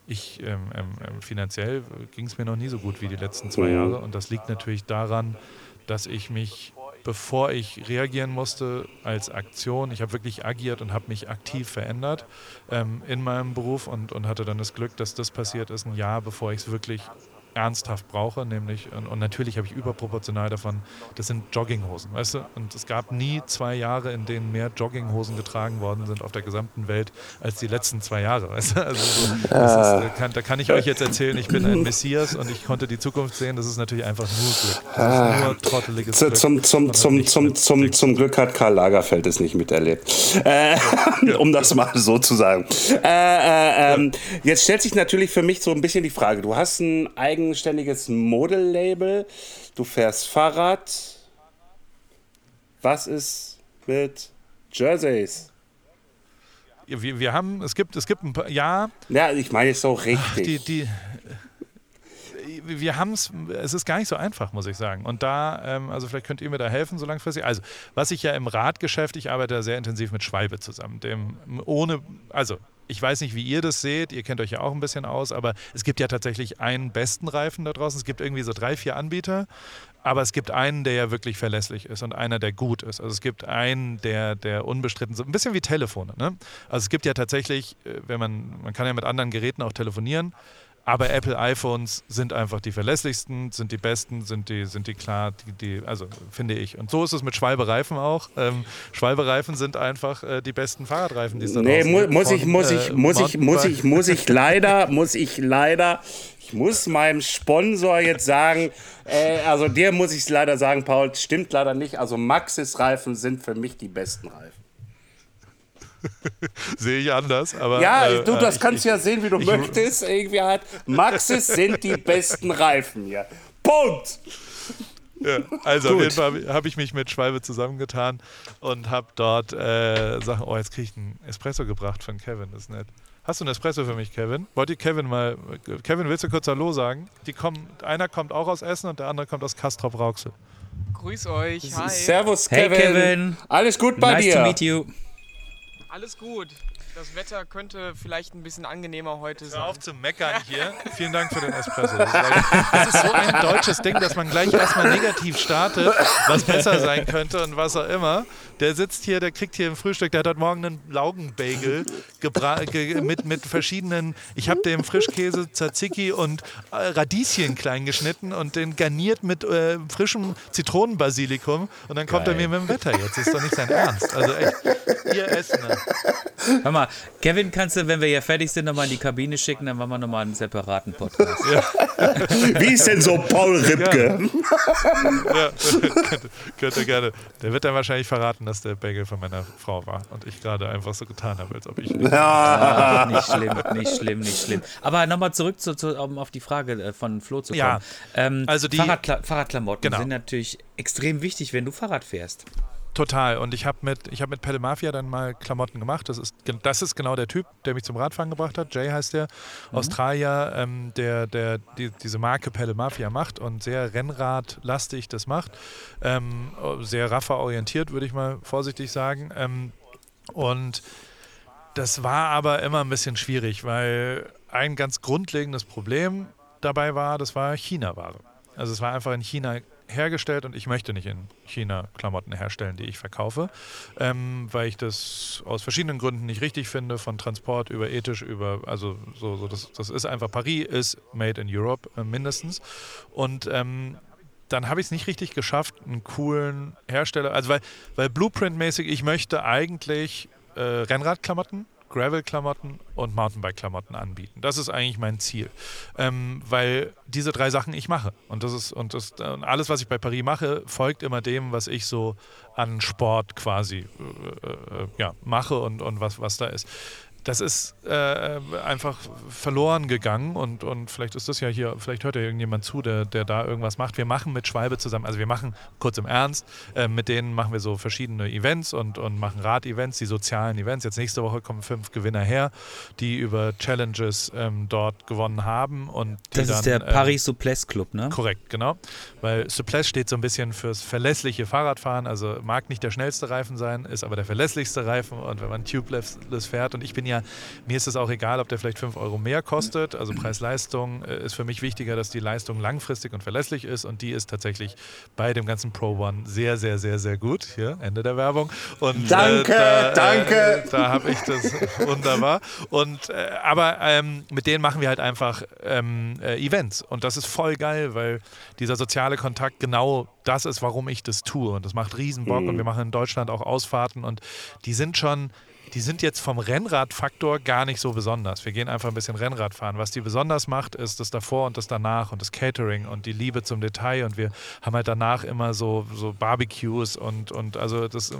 ich ähm, ähm, ähm finanziell ging es mir noch nie so gut wie die letzten zwei mhm. Jahre. Und das liegt natürlich daran, dass ich mich, bevor ich reagieren musste, als Aktion, ich habe wirklich agiert und habe mich aktiv verändert ähm, in meinem Beruf und, und hatte dann das Glück, dass das passiert ist, ein Jahr bevor ich es wirklich ernsthaft brauche, nämlich, und, und natürlich habe ich überproportional davon, das sind Jogginghosen, weißt du? Und es gab nie zwei Jahre, in denen mehr Jogginghosen getragen worden sind auf der gesamten Welt als die letzten zwei Jahre, weißt du? Also so, ist, da, kann, da, kann, ich euch jetzt erzählen, ich bin ein Messias und ich konnte die Zukunft sehen, das ist natürlich einfach nur Glück. Das ist nur trotteliges Glück. Zum, zum, zum, zum, zum, zum Glück hat Karl Lagerfeld es nicht miterlebt. Äh, um das mal so zu sagen. Äh, äh, ähm, jetzt stellt sich natürlich für mich so ein bisschen die Frage, du hast ein eigenes eigenständiges Modellabel. Du fährst Fahrrad. Was ist mit Jerseys? Wir, wir haben, es gibt, es gibt ein paar, ja. Ja, ich meine es so richtig. Die, die, wir haben es, es ist gar nicht so einfach, muss ich sagen. Und da, ähm, also vielleicht könnt ihr mir da helfen, so langfristig. Also, was ich ja im Radgeschäft, ich arbeite sehr intensiv mit Schwalbe zusammen, dem ohne, also ich weiß nicht, wie ihr das seht, ihr kennt euch ja auch ein bisschen aus, aber es gibt ja tatsächlich einen besten Reifen da draußen. Es gibt irgendwie so drei, vier Anbieter, aber es gibt einen, der ja wirklich verlässlich ist und einer, der gut ist. Also es gibt einen, der, der unbestritten ist. Ein bisschen wie Telefone. Ne? Also es gibt ja tatsächlich, äh, wenn man, man kann ja mit anderen Geräten auch telefonieren, aber Apple iPhones sind einfach die verlässlichsten, sind die besten, sind die, sind die klar, die, die, also finde ich. Und so ist es mit Schwalbe-Reifen auch. Ähm, Schwalbe-Reifen sind einfach äh, die besten Fahrradreifen, die es da Nee, mu muss, ich, muss, ich, äh, muss, ich, muss ich, muss ich leider, muss ich leider, ich muss meinem Sponsor jetzt sagen, äh, also dir muss ich es leider sagen, Paul, stimmt leider nicht. Also Maxis Reifen sind für mich die besten Reifen. Sehe ich anders, aber. Ja, äh, du, das ich- kannst du ich- ja sehen, wie du möchtest. Irgendwie halt, Maxis sind die besten Reifen hier. Punkt! Ja, also auf jeden Fall habe ich mich mit Schwalbe zusammengetan und habe dort äh, Sachen. Oh, jetzt kriege ich einen Espresso gebracht von Kevin, das ist nett. Hast du einen Espresso für mich, Kevin? Wollt ihr Kevin mal. Kevin, willst du kurz Hallo sagen? Die kommen, einer kommt auch aus Essen und der andere kommt aus Castrop Rauxel. Grüß euch. Hi. Servus, Hey, Kevin. Kevin. Alles gut bei nice dir? to meet you. Alles gut. Das Wetter könnte vielleicht ein bisschen angenehmer heute Hör sein. auf zu meckern hier. Vielen Dank für den Espresso. Das ist, eigentlich- das ist so ein deutsches Ding, dass man gleich erstmal negativ startet, was besser sein könnte und was auch immer. Der sitzt hier, der kriegt hier im Frühstück, der hat heute Morgen einen Laugenbagel ge mit, mit verschiedenen, ich habe dem Frischkäse, Tzatziki und äh, Radieschen klein geschnitten und den garniert mit äh, frischem Zitronenbasilikum und dann kommt Geil. er mir mit dem Wetter jetzt. Das ist doch nicht sein Ernst. Also echt, ihr Essener. Hör mal, Kevin, kannst du, wenn wir hier fertig sind, nochmal in die Kabine schicken, dann machen wir nochmal einen separaten Podcast. Wie ist denn so Paul Ripke? Ja, könnte, könnte gerne. Der wird dann wahrscheinlich verraten, dass der Bagel von meiner Frau war und ich gerade einfach so getan habe, als ob ich. Ach, nicht schlimm, nicht schlimm, nicht schlimm. Aber nochmal zurück zu, zu, um auf die Frage äh, von Flo zu kommen. Ja, ähm, also die- Fahrradkla Fahrradklamotten Genau. sind natürlich extrem wichtig, wenn du Fahrrad fährst. Total. Und ich habe mit, ich hab mit Pelle Mafia dann mal Klamotten gemacht. Das ist, das ist genau der Typ, der mich zum Radfahren gebracht hat. Jay heißt der. Australier, ähm, der, der die, diese Marke Pelle Mafia macht und sehr Rennradlastig das macht. Ähm, sehr rafferorientiert, würde ich mal vorsichtig sagen. Ähm, und das war aber immer ein bisschen schwierig, weil ein ganz grundlegendes Problem dabei war, das war China-Ware. Also es war einfach in China hergestellt und ich möchte nicht in China Klamotten herstellen, die ich verkaufe, ähm, weil ich das aus verschiedenen Gründen nicht richtig finde, von Transport über ethisch, über, also so, so das, das ist einfach, Paris ist made in Europe äh, mindestens. Und ähm, dann habe ich es nicht richtig geschafft, einen coolen Hersteller, also weil, weil Blueprint-mäßig, ich möchte eigentlich äh, Rennradklamotten, Gravel-Klamotten und Mountainbike-Klamotten anbieten. Das ist eigentlich mein Ziel, ähm, weil diese drei Sachen ich mache und das ist und das alles, was ich bei Paris mache, folgt immer dem, was ich so an Sport quasi äh, äh, ja, mache und, und was, was da ist. Das ist äh, einfach verloren gegangen und, und vielleicht ist das ja hier, vielleicht hört ja irgendjemand zu, der, der da irgendwas macht. Wir machen mit Schwalbe zusammen, also wir machen kurz im Ernst, äh, mit denen machen wir so verschiedene Events und, und machen Rad-Events, die sozialen Events. Jetzt nächste Woche kommen fünf Gewinner her, die über Challenges ähm, dort gewonnen haben. Und Das dann, ist der ähm, Paris Souplesse Club, ne? Korrekt, genau. Weil Suples steht so ein bisschen fürs verlässliche Fahrradfahren. Also mag nicht der schnellste Reifen sein, ist aber der verlässlichste Reifen. Und wenn man tubeless fährt, und ich bin ja, mir ist es auch egal, ob der vielleicht 5 Euro mehr kostet. Also Preis-Leistung äh, ist für mich wichtiger, dass die Leistung langfristig und verlässlich ist. Und die ist tatsächlich bei dem ganzen Pro One sehr, sehr, sehr, sehr gut. Hier, Ende der Werbung. Und, Danke, da, danke. Äh, da habe ich das wunderbar. Und äh, aber ähm, mit denen machen wir halt einfach ähm, äh, Events und das ist voll geil, weil dieser soziale Kontakt genau das ist, warum ich das tue und das macht riesen Bock und wir machen in Deutschland auch Ausfahrten und die sind schon die sind jetzt vom Rennradfaktor gar nicht so besonders. Wir gehen einfach ein bisschen Rennrad fahren. Was die besonders macht, ist das davor und das danach und das Catering und die Liebe zum Detail. Und wir haben halt danach immer so, so Barbecues und, und also das, äh,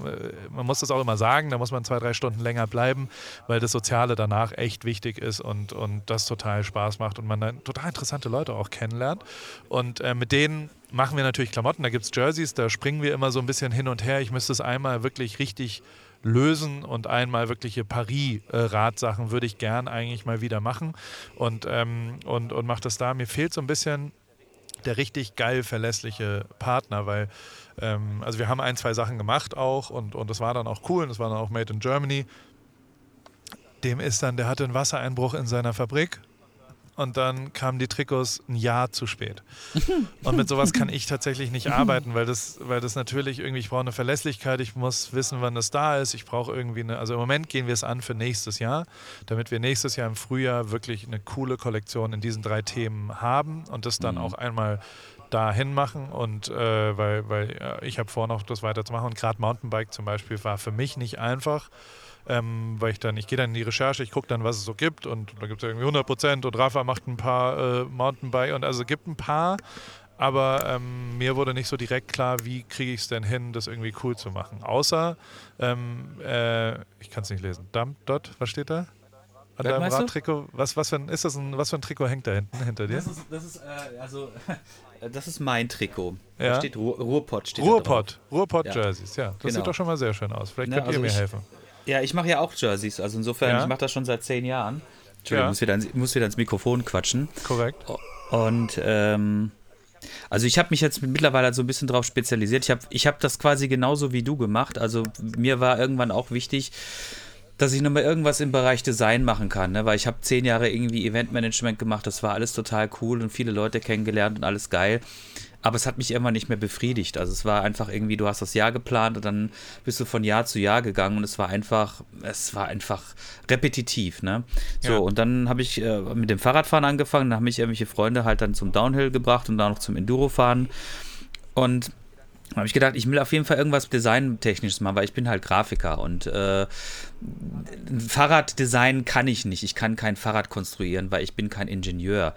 man muss das auch immer sagen, da muss man zwei, drei Stunden länger bleiben, weil das Soziale danach echt wichtig ist und, und das total Spaß macht und man dann total interessante Leute auch kennenlernt. Und äh, mit denen machen wir natürlich Klamotten. Da gibt es Jerseys, da springen wir immer so ein bisschen hin und her. Ich müsste es einmal wirklich richtig lösen und einmal wirkliche Paris-Radsachen würde ich gern eigentlich mal wieder machen und, ähm, und, und mache das da. Mir fehlt so ein bisschen der richtig geil verlässliche Partner, weil ähm, also wir haben ein, zwei Sachen gemacht auch und, und das war dann auch cool und das war dann auch Made in Germany. Dem ist dann, der hatte einen Wassereinbruch in seiner Fabrik und dann kamen die Trikots ein Jahr zu spät. Und mit sowas kann ich tatsächlich nicht arbeiten, weil das, weil das natürlich irgendwie, ich brauche eine Verlässlichkeit, ich muss wissen, wann das da ist, ich brauche irgendwie eine, also im Moment gehen wir es an für nächstes Jahr, damit wir nächstes Jahr im Frühjahr wirklich eine coole Kollektion in diesen drei Themen haben und das dann auch einmal dahin machen und äh, weil, weil ja, ich habe vor, noch das weiterzumachen. Und gerade Mountainbike zum Beispiel war für mich nicht einfach, ähm, weil ich dann, ich gehe dann in die Recherche, ich gucke dann, was es so gibt und da gibt es irgendwie 100 Prozent und Rafa macht ein paar äh, Mountainbike und also gibt ein paar, aber ähm, mir wurde nicht so direkt klar, wie kriege ich es denn hin, das irgendwie cool zu machen. Außer, ähm, äh, ich kann es nicht lesen, Dump Dot, was steht da? An deinem? Radtrikot? Was, was, für ein, ist das ein, was für ein Trikot hängt da hinten hinter dir? Das ist, das ist äh, also, das ist mein Trikot. Ja. Da steht Ruhr, Ruhrpott. Steht Ruhrpott. Ruhrpott-Jerseys, ja. Das Genau. sieht doch schon mal sehr schön aus. Vielleicht Ne, könnt ihr also mir ich- helfen. Ja, ich mache ja auch Jerseys. Also insofern, Ja? ich mache das schon seit zehn Jahren. Entschuldigung, Ja. muss, wieder, ans- muss wieder ins Mikrofon quatschen. Korrekt. Und ähm, also ich habe mich jetzt mittlerweile so ein bisschen drauf spezialisiert. Ich habe ich hab das quasi genauso wie du gemacht. Also mir war irgendwann auch wichtig, dass ich nochmal irgendwas im Bereich Design machen kann, ne? weil ich habe zehn Jahre irgendwie Eventmanagement gemacht, das war alles total cool und viele Leute kennengelernt und alles geil. Aber es hat mich irgendwann nicht mehr befriedigt. Also es war einfach irgendwie, du hast das Jahr geplant und dann bist du von Jahr zu Jahr gegangen und es war einfach, es war einfach repetitiv, ne? So, Ja. und dann habe ich äh, mit dem Fahrradfahren angefangen, dann haben mich irgendwelche Freunde halt dann zum Downhill gebracht und dann noch zum Endurofahren. Und dann habe ich gedacht, ich will auf jeden Fall irgendwas Designtechnisches machen, weil ich bin halt Grafiker und äh, Fahrraddesign kann ich nicht. Ich kann kein Fahrrad konstruieren, weil ich bin kein Ingenieur.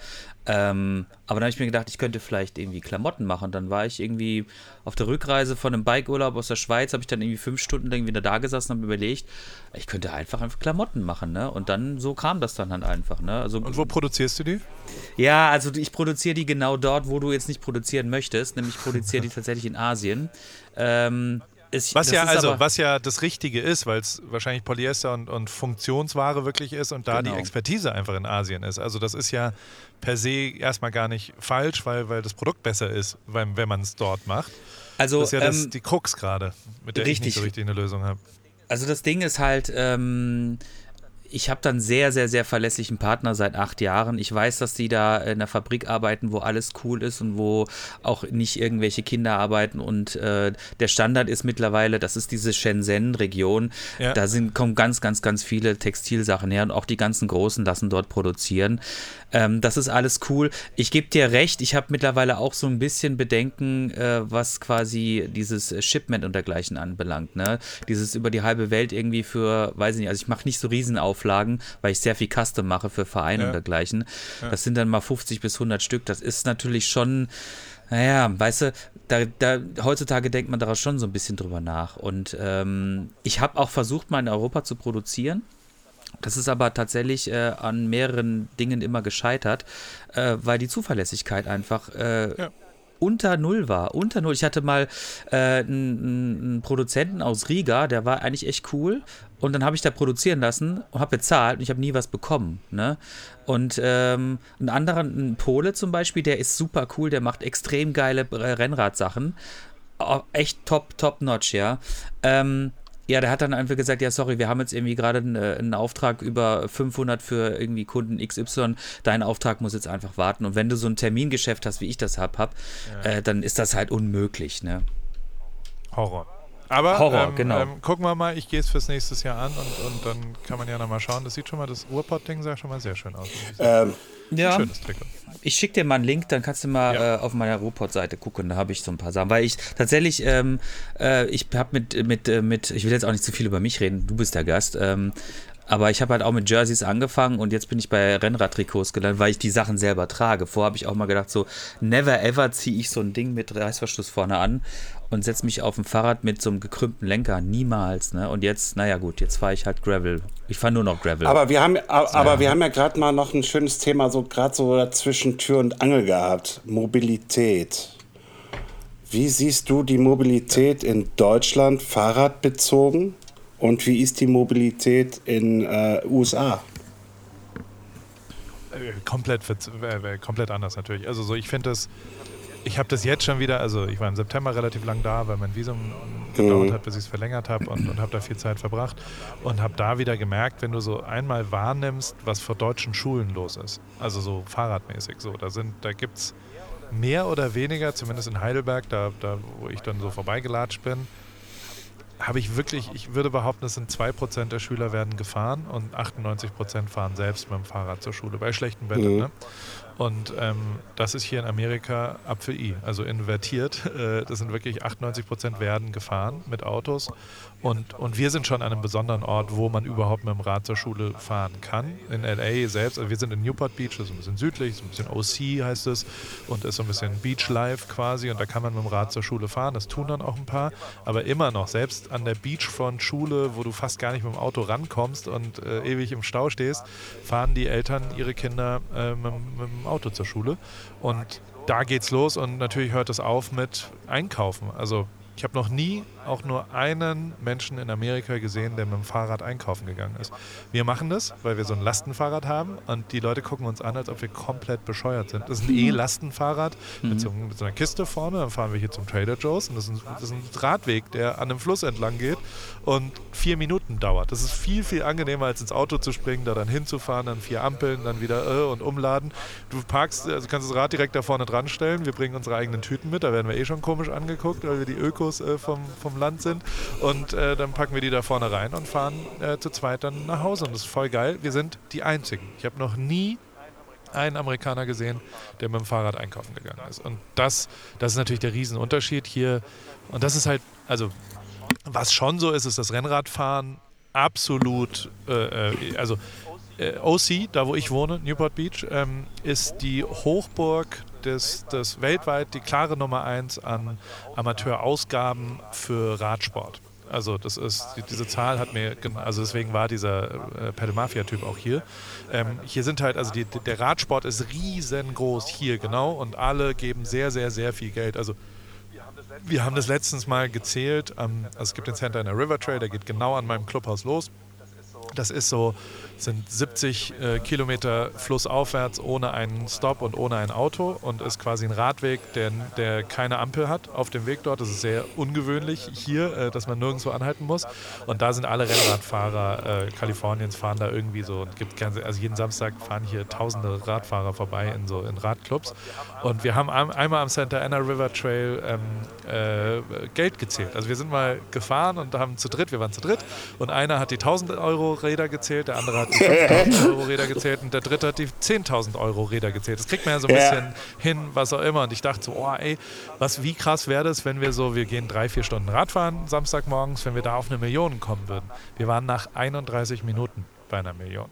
Ähm, aber dann habe ich mir gedacht, ich könnte vielleicht irgendwie Klamotten machen. Dann war ich irgendwie auf der Rückreise von einem Bikeurlaub aus der Schweiz, habe ich dann irgendwie fünf Stunden irgendwie da gesessen und habe überlegt, ich könnte einfach einfach Klamotten machen, ne? Und dann so kam das dann halt einfach, ne? Also Und wo produzierst du die? ja, also ich produziere die genau dort, wo du jetzt nicht produzieren möchtest, nämlich ich produziere die tatsächlich in Asien. Ähm, es- Was ja also, was ja das Richtige ist, weil es wahrscheinlich Polyester und, und Funktionsware wirklich ist und da Genau. die Expertise einfach in Asien ist. Also das ist ja per se erstmal gar nicht falsch, weil, weil das Produkt besser ist, wenn, wenn man es dort macht. also, Das ist ja das, ähm, die Krux gerade, mit der ich richtig. nicht so richtig eine Lösung habe. also das Ding ist halt, ähm, ich habe dann sehr, sehr, sehr verlässlichen Partner seit acht Jahren. Ich weiß, dass die da in einer Fabrik arbeiten, wo alles cool ist und wo auch nicht irgendwelche Kinder arbeiten. Und äh, der Standard ist mittlerweile, das ist diese Shenzhen-Region. Ja. Da sind, kommen ganz, ganz, ganz viele Textilsachen her und auch die ganzen Großen lassen dort produzieren. Ähm, das ist alles cool. Ich gebe dir recht, ich habe mittlerweile auch so ein bisschen Bedenken, äh, was quasi dieses Shipment und dergleichen anbelangt. Ne? Dieses über die halbe Welt irgendwie für, weiß ich nicht, also ich mache nicht so Riesenauflagen, weil ich sehr viel Custom mache für Vereine Ja. und dergleichen. Das sind dann mal 50 bis 100 Stück. Das ist natürlich schon, naja, weißt du, da, da, heutzutage denkt man daraus schon so ein bisschen drüber nach. Und ähm, ich habe auch versucht, mal in Europa zu produzieren. Das ist aber tatsächlich äh, an mehreren Dingen immer gescheitert, äh, weil die Zuverlässigkeit einfach äh, Ja. Unter Null war. Unter Null. Ich hatte mal äh, einen, einen Produzenten aus Riga, der war eigentlich echt cool. Und dann habe ich da produzieren lassen und habe bezahlt und ich habe nie was bekommen. Ne? Und ähm, ein anderer, ein Pole zum Beispiel, der ist super cool, der macht extrem geile äh, Rennradsachen. Echt top, top notch, ja. Ähm, ja, der hat dann einfach gesagt, ja, sorry, wir haben jetzt irgendwie gerade einen, äh, einen Auftrag über 500 für irgendwie Kunden XY. Dein Auftrag muss jetzt einfach warten. Und wenn du so ein Termingeschäft hast, wie ich das hab, hab äh, dann ist das halt unmöglich, ne? Horror. Aber Horror, ähm, genau. ähm, gucken wir mal, ich gehe es fürs nächste Jahr an und, und dann kann man ja nochmal schauen. Das sieht schon mal, das Ruhrpott-Ding sah schon mal sehr schön aus. Ähm, Ja. Schönes Trikot. Ich schicke dir mal einen Link, dann kannst du mal Ja. äh, auf meiner Ruhrpott-Seite gucken, da habe ich so ein paar Sachen. Weil ich tatsächlich, ähm, äh, ich habe mit, mit, äh, mit, ich will jetzt auch nicht zu viel über mich reden, du bist der Gast, ähm, aber ich habe halt auch mit Jerseys angefangen und jetzt bin ich bei Rennradtrikots gelandet, weil ich die Sachen selber trage. Vorher habe ich auch mal gedacht, so never ever ziehe ich so ein Ding mit Reißverschluss vorne an und setze mich auf ein Fahrrad mit so einem gekrümmten Lenker. Niemals, ne? Und jetzt, naja gut, jetzt fahre ich halt Gravel. Ich fahre nur noch Gravel. aber wir haben, aber wir haben ja gerade mal noch ein schönes Thema, so gerade so zwischen Tür und Angel gehabt. Mobilität. Wie siehst du die Mobilität in Deutschland fahrradbezogen und wie ist die Mobilität in äh, USA? Äh, komplett, äh, äh, komplett anders natürlich. Also so, ich finde das, ich habe das jetzt schon wieder, also ich war im September relativ lang da, weil mein Visum gedauert hat, bis ich es verlängert habe und, und habe da viel Zeit verbracht und habe da wieder gemerkt, wenn du so einmal wahrnimmst, was vor deutschen Schulen los ist, also so fahrradmäßig so, da sind, da gibt es mehr oder weniger, zumindest in Heidelberg, da, da wo ich dann so vorbeigelatscht bin, habe ich wirklich, ich würde behaupten, es sind 2% der Schüler werden gefahren und 98% fahren selbst mit dem Fahrrad zur Schule, bei schlechtem Wetter. Mhm. Ne? Und ähm, das ist hier in Amerika Apfel-I, also invertiert. Äh, das sind wirklich 98 Prozent werden gefahren mit Autos. Und, und wir sind schon an einem besonderen Ort, wo man überhaupt mit dem Rad zur Schule fahren kann. In LA selbst, also wir sind in Newport Beach, das ist ein bisschen südlich, so ein bisschen OC heißt es und ist so ein bisschen Beach Life quasi und da kann man mit dem Rad zur Schule fahren. Das tun dann auch ein paar. Aber immer noch, selbst an der Beachfront Schule, wo du fast gar nicht mit dem Auto rankommst und äh, ewig im Stau stehst, fahren die Eltern ihre Kinder äh, mit, mit dem Auto zur Schule. Und da geht's los und natürlich hört es auf mit Einkaufen. Also ich habe noch nie auch nur einen Menschen in Amerika gesehen, der mit dem Fahrrad einkaufen gegangen ist. Wir machen das, weil wir so ein Lastenfahrrad haben und die Leute gucken uns an, als ob wir komplett bescheuert sind. Das ist ein E-Lastenfahrrad mhm. mit, so, mit, so, einer Kiste vorne. Dann fahren wir hier zum Trader Joe's und das ist, ein, das ist ein Radweg, der an einem Fluss entlang geht und vier Minuten dauert. Das ist viel, viel angenehmer, als ins Auto zu springen, da dann hinzufahren, dann vier Ampeln, dann wieder äh, und umladen. Du parkst, also kannst das Rad direkt da vorne dran stellen. Wir bringen unsere eigenen Tüten mit, da werden wir eh schon komisch angeguckt, weil wir die Ökos äh, vom, vom Land sind. Und äh, dann packen wir die da vorne rein und fahren äh, zu zweit dann nach Hause. Und das ist voll geil. Wir sind die Einzigen. Ich habe noch nie einen Amerikaner gesehen, der mit dem Fahrrad einkaufen gegangen ist. Und das, das ist natürlich der Riesenunterschied hier. Und das ist halt, also was schon so ist, ist das Rennradfahren absolut, äh, äh also äh, OC, da wo ich wohne, Newport Beach, ähm, ist die Hochburg des, des weltweit die klare Nummer eins an Amateurausgaben für Radsport. Also das ist diese Zahl hat mir also deswegen war dieser äh, Pedal Mafia Typ auch hier. Ähm, hier sind halt also die, der Radsport ist riesengroß hier genau und alle geben sehr sehr sehr viel Geld. Also wir haben das letztens mal gezählt. Ähm, also es gibt den Center in der River Trail, der geht genau an meinem Clubhaus los. Das ist so sind 70 äh, Kilometer flussaufwärts ohne einen Stop und ohne ein Auto und ist quasi ein Radweg, der, der keine Ampel hat auf dem Weg dort. Das ist sehr ungewöhnlich hier, äh, dass man nirgendwo anhalten muss. Und da sind alle Rennradfahrer äh, Kaliforniens fahren da irgendwie so und gibt ganze, also jeden Samstag fahren hier tausende Radfahrer vorbei in so in Radclubs. Und wir haben am, einmal am Santa Ana River Trail ähm, äh, Geld gezählt. Also wir sind mal gefahren und haben zu dritt, wir waren zu dritt und einer hat die 1000 Euro Räder gezählt, der andere hat hat die 5.000 Euro Räder gezählt und der dritte hat die 10.000 Euro Räder gezählt. Das kriegt man ja so ein ja. bisschen hin, was auch immer. Und ich dachte so, oh ey, was, wie krass wäre das, wenn wir so, wir gehen drei, vier Stunden Radfahren Samstagmorgens, wenn wir da auf eine Million kommen würden. Wir waren nach 31 Minuten bei einer Million.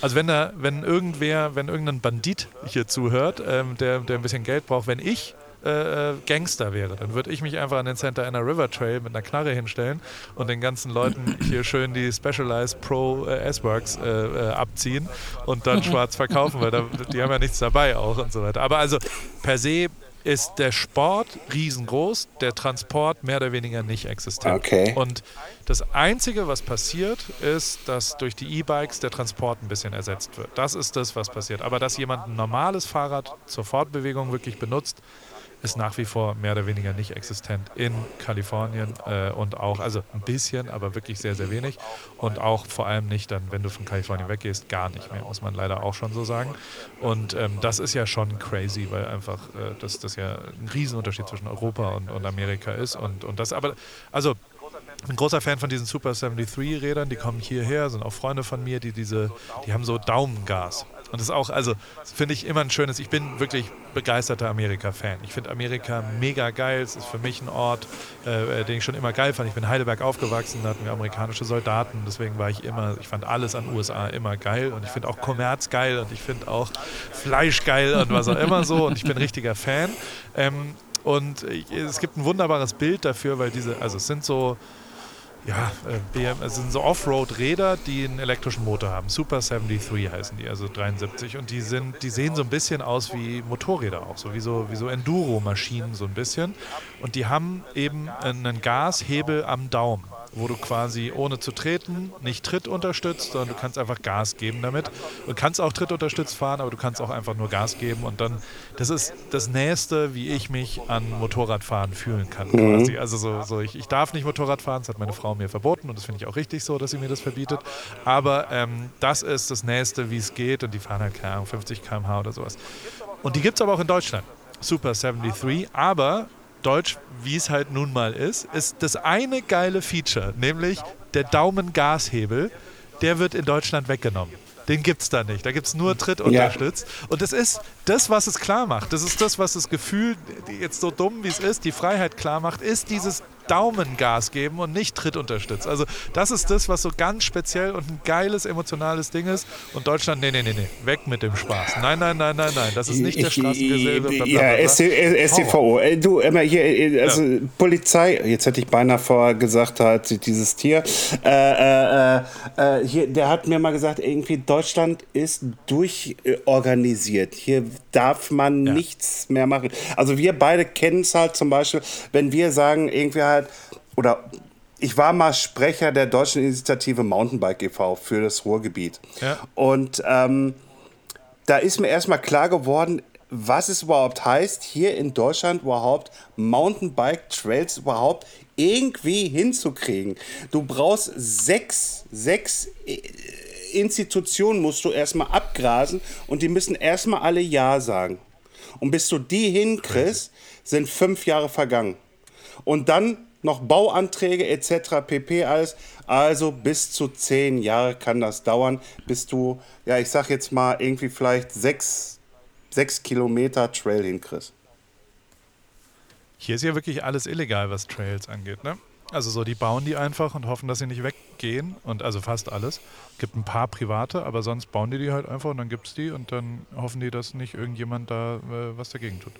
Also wenn da, wenn irgendwer, wenn irgendein Bandit hier zuhört, ähm, der, der ein bisschen Geld braucht, wenn ich äh, äh, Gangster wäre, dann würde ich mich einfach an den Santa Ana River Trail mit einer Knarre hinstellen und den ganzen Leuten hier schön die Specialized Pro äh, S-Works äh, äh abziehen und dann schwarz verkaufen, weil da, die haben ja nichts dabei auch und so weiter. Aber also per se ist der Sport riesengroß, der Transport mehr oder weniger nicht existent. Okay. Und das Einzige, was passiert, ist, dass durch die E-Bikes der Transport ein bisschen ersetzt wird. Das ist das, was passiert. Aber dass jemand ein normales Fahrrad zur Fortbewegung wirklich benutzt, ist nach wie vor mehr oder weniger nicht existent in Kalifornien äh, und auch, also ein bisschen, aber wirklich sehr, sehr wenig und auch vor allem nicht dann, wenn du von Kalifornien weggehst, gar nicht mehr, muss man leider auch schon so sagen. Und ähm, das ist ja schon crazy, weil einfach äh, das, das ja ein Riesenunterschied zwischen Europa und, und Amerika ist und, und das aber, also ein großer Fan von diesen Super 73 Rädern, die kommen hierher, sind auch Freunde von mir, die diese, die haben so Daumengas. Und das ist auch, also finde ich immer ein schönes, ich bin wirklich begeisterter Amerika-Fan. Ich finde Amerika mega geil. Es ist für mich ein Ort, äh, den ich schon immer geil fand. Ich bin in Heidelberg aufgewachsen, da hatten wir amerikanische Soldaten. Deswegen war ich immer, ich fand alles an USA immer geil. Und ich finde auch Kommerz geil und ich finde auch Fleisch geil und was auch immer so. Und ich bin richtiger Fan. Ähm, und ich, es gibt ein wunderbares Bild dafür, weil diese, also es sind so, ja, äh, BM, es sind so Offroad-Räder, die einen elektrischen Motor haben. Super 73 heißen die, also 73. Und die sind, die sehen so ein bisschen aus wie Motorräder auch, so wie so, wie so Enduro-Maschinen so ein bisschen. Und die haben eben einen Gashebel am Daumen wo du quasi ohne zu treten nicht Tritt unterstützt, sondern du kannst einfach Gas geben damit. Du kannst auch Tritt unterstützt fahren, aber du kannst auch einfach nur Gas geben und dann, das ist das Nächste, wie ich mich an Motorradfahren fühlen kann mhm. Also so, so ich, ich darf nicht Motorrad fahren, das hat meine Frau mir verboten und das finde ich auch richtig so, dass sie mir das verbietet. Aber ähm, das ist das Nächste, wie es geht und die fahren halt, keine Ahnung, 50 km/h oder sowas. Und die gibt es aber auch in Deutschland. Super 73, aber Deutsch, wie es halt nun mal ist, ist das eine geile Feature, nämlich der Daumengashebel, der wird in Deutschland weggenommen. den gibt es da nicht. Da gibt es nur Tritt unterstützt. Und das ist das, was es klar macht. Das ist das, was das Gefühl, jetzt so dumm wie es ist, die Freiheit klar macht, ist dieses Daumengas geben und nicht Tritt unterstützt. Also das ist das, was so ganz speziell und ein geiles emotionales Ding ist. Und Deutschland, nee, nee, nee, nee, weg mit dem Spaß. Nein, nein, nein, nein, nein, das ist nicht der Straßengeselle. Ja, STVO. Äh, du, immer hier, äh, also ja. Polizei, jetzt hätte ich beinahe vorher gesagt, halt dieses Tier, äh, äh, äh, hier, der hat mir mal gesagt, irgendwie Deutschland ist durchorganisiert. Hier darf man ja. nichts mehr machen. Also wir beide kennen es halt zum Beispiel, wenn wir sagen, irgendwie halt, oder ich war mal Sprecher der deutschen Initiative Mountainbike e.V. für das Ruhrgebiet. Ja. Und ähm, da ist mir erstmal klar geworden, was es überhaupt heißt, hier in Deutschland überhaupt Mountainbike-Trails überhaupt irgendwie hinzukriegen. Du brauchst sechs, sechs äh, Institutionen musst du erstmal abgrasen und die müssen erstmal alle Ja sagen. Und bis du die hinkriegst, sind fünf Jahre vergangen. Und dann noch Bauanträge etc. pp. alles. Also bis zu zehn Jahre kann das dauern, bis du, ja, ich sag jetzt mal, irgendwie vielleicht sechs, sechs Kilometer Trail hinkriegst. Hier ist ja wirklich alles illegal, was Trails angeht, ne? Also so, die bauen die einfach und hoffen, dass sie nicht weggehen. Und also fast alles. Es gibt ein paar private, aber sonst bauen die die halt einfach und dann gibt es die und dann hoffen die, dass nicht irgendjemand da äh, was dagegen tut.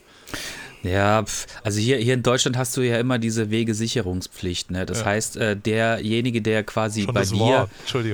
Ja, also hier, hier in Deutschland hast du ja immer diese Wegesicherungspflicht. Ne? Das ja. heißt, äh, derjenige, der quasi Schon bei dir.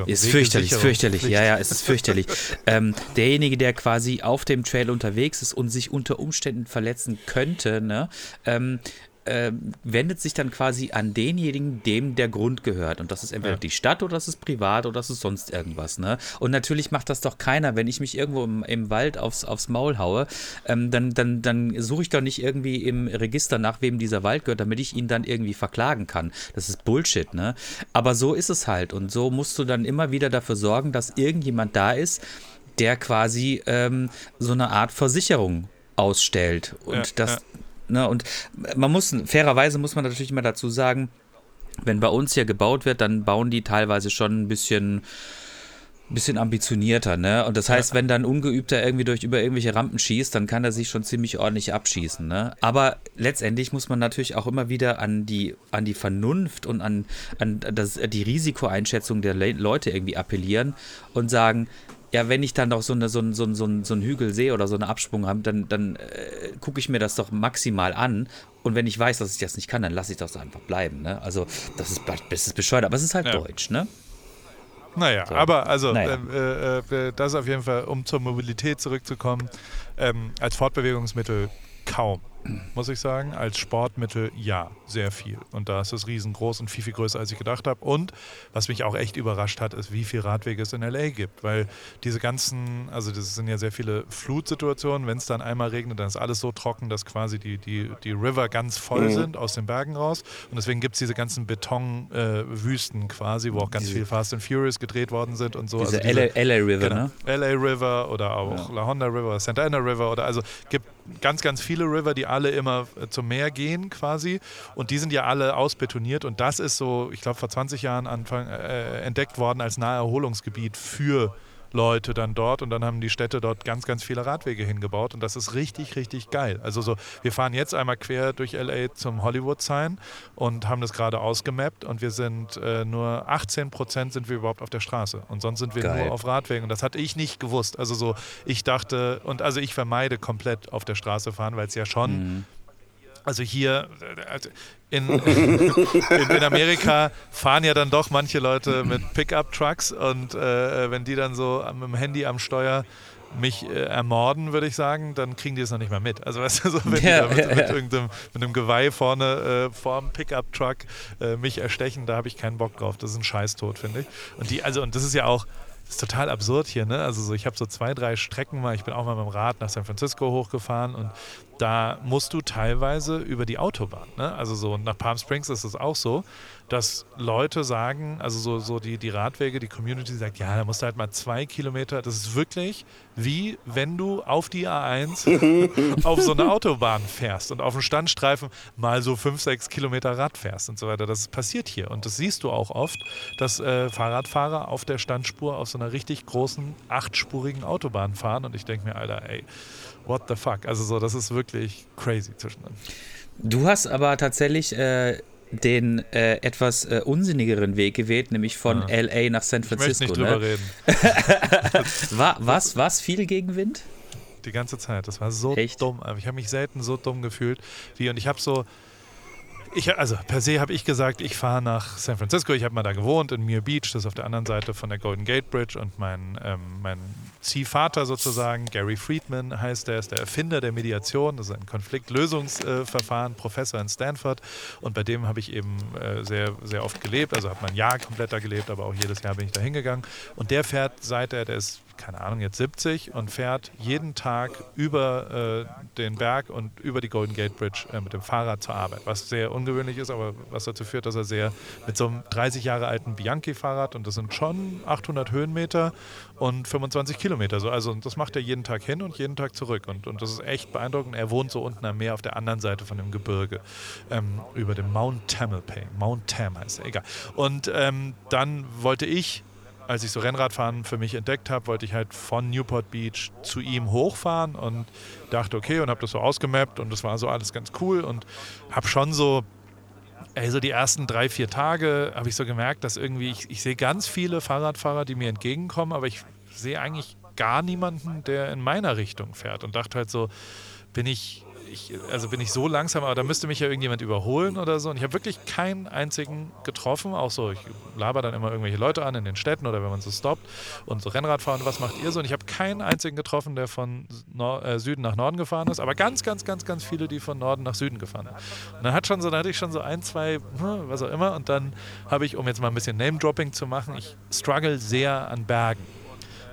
Ist fürchterlich, fürchterlich. Ja, ja, es ist fürchterlich. ähm, derjenige, der quasi auf dem Trail unterwegs ist und sich unter Umständen verletzen könnte, ne? Ähm, äh, wendet sich dann quasi an denjenigen, dem der Grund gehört. Und das ist entweder ja. die Stadt oder das ist privat oder das ist sonst irgendwas. Ne? Und natürlich macht das doch keiner, wenn ich mich irgendwo im, im Wald aufs, aufs Maul haue, ähm, dann, dann, dann suche ich doch nicht irgendwie im Register nach, wem dieser Wald gehört, damit ich ihn dann irgendwie verklagen kann. Das ist Bullshit, ne? Aber so ist es halt. Und so musst du dann immer wieder dafür sorgen, dass irgendjemand da ist, der quasi ähm, so eine Art Versicherung ausstellt. Und ja, das, ja. Ne? Und man muss, fairerweise muss man natürlich immer dazu sagen, wenn bei uns hier gebaut wird, dann bauen die teilweise schon ein bisschen bisschen ambitionierter, ne? Und das heißt, ja. wenn dann Ungeübter irgendwie durch über irgendwelche Rampen schießt, dann kann er sich schon ziemlich ordentlich abschießen, ne? Aber letztendlich muss man natürlich auch immer wieder an die, an die Vernunft und an, an das, die Risikoeinschätzung der Le Leute irgendwie appellieren und sagen, ja, wenn ich dann noch so, eine, so, ein, so, ein, so, ein, so einen Hügel sehe oder so eine Absprung habe, dann, dann äh, gucke ich mir das doch maximal an. Und wenn ich weiß, dass ich das nicht kann, dann lasse ich das einfach bleiben. Ne? Also, das ist, das ist bescheuert, aber es ist halt ja. Deutsch, ne? Naja, so. aber also, naja. Äh, äh, äh, das auf jeden Fall, um zur Mobilität zurückzukommen, ähm, als Fortbewegungsmittel kaum muss ich sagen. Als Sportmittel ja, sehr viel. Und da ist es riesengroß und viel, viel größer, als ich gedacht habe. Und was mich auch echt überrascht hat, ist, wie viel Radwege es in LA gibt. Weil diese ganzen, also das sind ja sehr viele Flutsituationen. Wenn es dann einmal regnet, dann ist alles so trocken, dass quasi die, die, die River ganz voll mhm. sind aus den Bergen raus. Und deswegen gibt es diese ganzen Betonwüsten äh, quasi, wo auch ganz diese, viel Fast and Furious gedreht worden sind und so. Diese, also diese LA, LA, River, genau, ne? LA River oder auch ja. La Honda River, Santa Ana River oder also gibt ganz, ganz viele River, die alle immer äh, zum Meer gehen quasi. Und die sind ja alle ausbetoniert. Und das ist so, ich glaube, vor 20 Jahren Anfang, äh, entdeckt worden als Naherholungsgebiet für Leute dann dort und dann haben die Städte dort ganz, ganz viele Radwege hingebaut und das ist richtig, richtig geil. Also so, wir fahren jetzt einmal quer durch LA zum Hollywood Sign und haben das gerade ausgemappt und wir sind äh, nur 18 Prozent sind wir überhaupt auf der Straße und sonst sind wir geil. nur auf Radwegen und das hatte ich nicht gewusst. Also so, ich dachte und also ich vermeide komplett auf der Straße fahren, weil es ja schon mhm also hier also in, in, in, Amerika fahren ja dann doch manche Leute mit Pickup-Trucks und äh, wenn die dann so mit dem Handy am Steuer mich äh, ermorden, würde ich sagen, dann kriegen die es noch nicht mal mit. Also weißt du, so, wenn ja, die da mit, ja, mit, irgendeinem mit einem Geweih vorne äh, vorm Pickup-Truck äh, mich erstechen, da habe ich keinen Bock drauf. Das ist ein Scheißtod, finde ich. Und die, also, und das ist ja auch, ist total absurd hier, ne? Also so, ich habe so zwei, drei Strecken mal, ich bin auch mal mit dem Rad nach San Francisco hochgefahren und da musst du teilweise über die Autobahn. Ne? Also so nach Palm Springs ist es auch so, dass Leute sagen, also so, so die, die Radwege, die Community sagt, ja, da musst du halt mal zwei Kilometer. Das ist wirklich wie wenn du auf die A1 auf so eine Autobahn fährst und auf dem Standstreifen mal so fünf, sechs Kilometer Rad fährst und so weiter. Das passiert hier. Und das siehst du auch oft, dass äh, Fahrradfahrer auf der Standspur auf so einer richtig großen, achtspurigen Autobahn fahren. Und ich denke mir, Alter, ey, what the fuck? Also so, das ist wirklich crazy zwischendrin. Du hast aber tatsächlich äh, den äh, etwas äh, unsinnigeren Weg gewählt, nämlich von ja. LA nach San Francisco. Ich möchte nicht drüber ne? reden. War, was, was viel Gegenwind? Die ganze Zeit. Das war so Echt? dumm. Ich habe mich selten so dumm gefühlt wie und ich habe so ich, also per se habe ich gesagt, ich fahre nach San Francisco. Ich habe mal da gewohnt in Muir Beach, das ist auf der anderen Seite von der Golden Gate Bridge. Und mein, ähm, mein Ziehvater sozusagen, Gary Friedman heißt der, ist der Erfinder der Mediation. Das ist ein Konfliktlösungsverfahren, Professor in Stanford. Und bei dem habe ich eben äh, sehr, sehr oft gelebt. Also habe mein Jahr komplett da gelebt, aber auch jedes Jahr bin ich da hingegangen. Und der fährt seit er, der ist keine Ahnung, jetzt 70 und fährt jeden Tag über äh, den Berg und über die Golden Gate Bridge äh, mit dem Fahrrad zur Arbeit, was sehr ungewöhnlich ist, aber was dazu führt, dass er sehr mit so einem 30 Jahre alten Bianchi-Fahrrad und das sind schon 800 Höhenmeter und 25 Kilometer, so, also das macht er jeden Tag hin und jeden Tag zurück und, und das ist echt beeindruckend. Er wohnt so unten am Meer auf der anderen Seite von dem Gebirge ähm, über dem Mount Tamalpay, Mount Tam heißt er, egal. Und ähm, dann wollte ich als ich so Rennradfahren für mich entdeckt habe, wollte ich halt von Newport Beach zu ihm hochfahren und dachte, okay, und habe das so ausgemappt und das war so alles ganz cool und habe schon so, ey, so die ersten drei, vier Tage habe ich so gemerkt, dass irgendwie, ich, ich sehe ganz viele Fahrradfahrer, die mir entgegenkommen, aber ich sehe eigentlich gar niemanden, der in meiner Richtung fährt und dachte halt so, bin ich ich, also bin ich so langsam, aber da müsste mich ja irgendjemand überholen oder so. Und ich habe wirklich keinen einzigen getroffen. Auch so, ich laber dann immer irgendwelche Leute an in den Städten oder wenn man so stoppt und so Rennrad fahren, was macht ihr so? Und ich habe keinen einzigen getroffen, der von Nord äh, Süden nach Norden gefahren ist, aber ganz, ganz, ganz, ganz viele, die von Norden nach Süden gefahren sind. Und dann hat schon so, da hatte ich schon so ein, zwei, hm, was auch immer. Und dann habe ich, um jetzt mal ein bisschen Name-Dropping zu machen, ich struggle sehr an Bergen.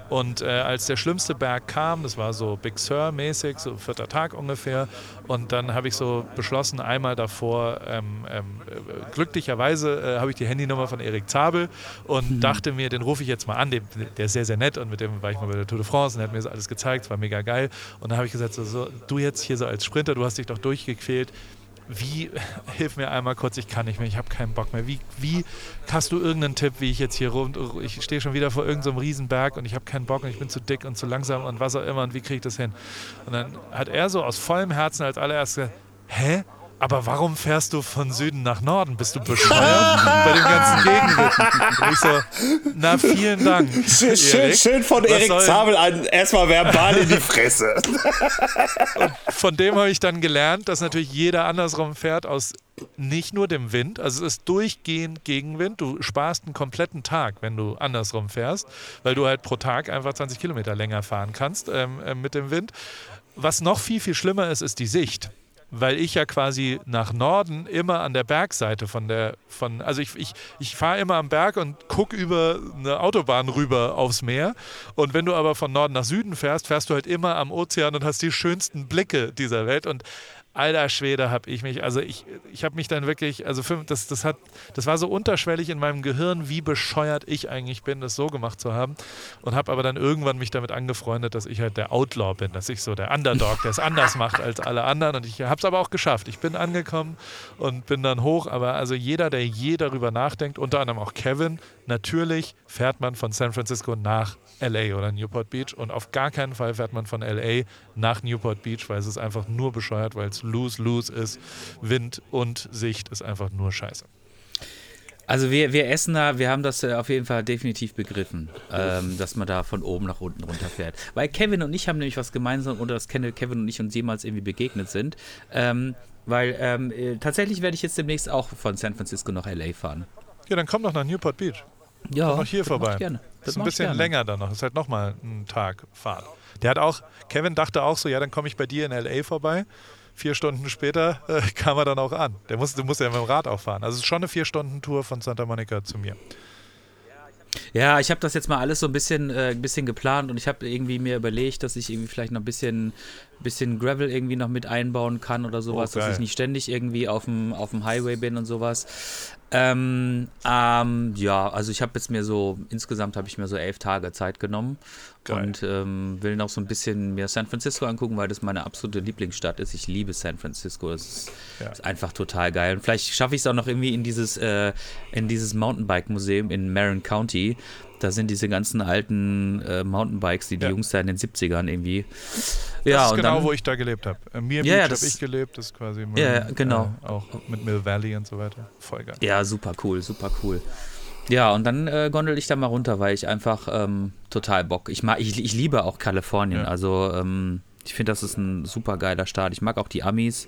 Und äh, als der schlimmste Berg kam, das war so Big Sur-mäßig, so vierter Tag ungefähr, und dann habe ich so beschlossen, einmal davor, ähm, ähm, äh, glücklicherweise äh, habe ich die Handynummer von Erik Zabel und mhm. dachte mir, den rufe ich jetzt mal an, den, der ist sehr, sehr nett und mit dem war ich mal bei der Tour de France und er hat mir das alles gezeigt, es war mega geil. Und dann habe ich gesagt, so, so, du jetzt hier so als Sprinter, du hast dich doch durchgequält, wie, hilf mir einmal kurz, ich kann nicht mehr, ich habe keinen Bock mehr. Wie, wie hast du irgendeinen Tipp, wie ich jetzt hier rum, ich stehe schon wieder vor irgendeinem so Riesenberg und ich habe keinen Bock und ich bin zu dick und zu langsam und was auch immer und wie kriege ich das hin? Und dann hat er so aus vollem Herzen als allererstes gesagt, hä? Aber warum fährst du von Süden nach Norden? Bist du bescheuert bei dem ganzen Gegenwind? Und ich so, na vielen Dank. Schön, schön, schön von Was Erik Zabel an, erstmal verbal in die Fresse. Und von dem habe ich dann gelernt, dass natürlich jeder andersrum fährt aus nicht nur dem Wind, also es ist durchgehend Gegenwind. Du sparst einen kompletten Tag, wenn du andersrum fährst, weil du halt pro Tag einfach 20 Kilometer länger fahren kannst ähm, äh, mit dem Wind. Was noch viel, viel schlimmer ist, ist die Sicht weil ich ja quasi nach Norden immer an der Bergseite von der, von, also ich, ich, ich fahre immer am Berg und gucke über eine Autobahn rüber aufs Meer. Und wenn du aber von Norden nach Süden fährst, fährst du halt immer am Ozean und hast die schönsten Blicke dieser Welt. Und alter Schwede, habe ich mich, also ich, ich habe mich dann wirklich, also das, das, hat, das war so unterschwellig in meinem Gehirn, wie bescheuert ich eigentlich bin, das so gemacht zu haben. Und habe aber dann irgendwann mich damit angefreundet, dass ich halt der Outlaw bin, dass ich so der Underdog, der es anders macht als alle anderen. Und ich habe es aber auch geschafft. Ich bin angekommen und bin dann hoch. Aber also jeder, der je darüber nachdenkt, unter anderem auch Kevin, natürlich fährt man von San Francisco nach LA oder Newport Beach und auf gar keinen Fall fährt man von LA nach Newport Beach, weil es ist einfach nur bescheuert, weil es lose-lose ist. Wind und Sicht ist einfach nur scheiße. Also wir, wir Essener, wir haben das äh, auf jeden Fall definitiv begriffen, ähm, dass man da von oben nach unten runterfährt. Weil Kevin und ich haben nämlich was gemeinsam, oder dass Kevin und ich uns jemals irgendwie begegnet sind. Ähm, weil ähm, äh, tatsächlich werde ich jetzt demnächst auch von San Francisco nach LA fahren. Ja, dann komm doch nach Newport Beach. Ja, noch hier vorbei. Gerne. Das ist ein bisschen länger dann noch. Das ist halt nochmal ein Tag Fahrt. Der hat auch, Kevin dachte auch so, ja, dann komme ich bei dir in LA vorbei. Vier Stunden später äh, kam er dann auch an. Der muss, du musst ja mit dem Rad auch fahren. Also es ist schon eine Vier-Stunden-Tour von Santa Monica zu mir. Ja, ich habe das jetzt mal alles so ein bisschen, äh, ein bisschen geplant und ich habe irgendwie mir überlegt, dass ich irgendwie vielleicht noch ein bisschen bisschen Gravel irgendwie noch mit einbauen kann oder sowas, Oh, dass ich nicht ständig irgendwie auf dem, auf dem Highway bin und sowas. Ähm, ähm, ja, also ich habe jetzt mir so, insgesamt habe ich mir so elf Tage Zeit genommen Geil. und ähm, will noch so ein bisschen mir San Francisco angucken, weil das meine absolute Lieblingsstadt ist. Ich liebe San Francisco, das ist, Ja. ist einfach total geil. Und vielleicht schaffe ich es auch noch irgendwie in dieses, äh, in dieses Mountainbike-Museum in Marin County. Da sind diese ganzen alten äh, Mountainbikes, die die Ja. Jungs da in den 70ern irgendwie. Das ja, ist genau, dann, wo ich da gelebt habe. Mir Ja, ja, habe ich gelebt, das ist quasi Ja, ja, genau. Äh, auch mit Mill Valley und so weiter. Voll geil. Ja, super cool, super cool. Ja, und dann äh, gondel ich da mal runter, weil ich einfach ähm, total Bock. Ich, mag, ich, ich liebe auch Kalifornien. Ja. Also ähm, ich finde, das ist ein super geiler Staat. Ich mag auch die Amis.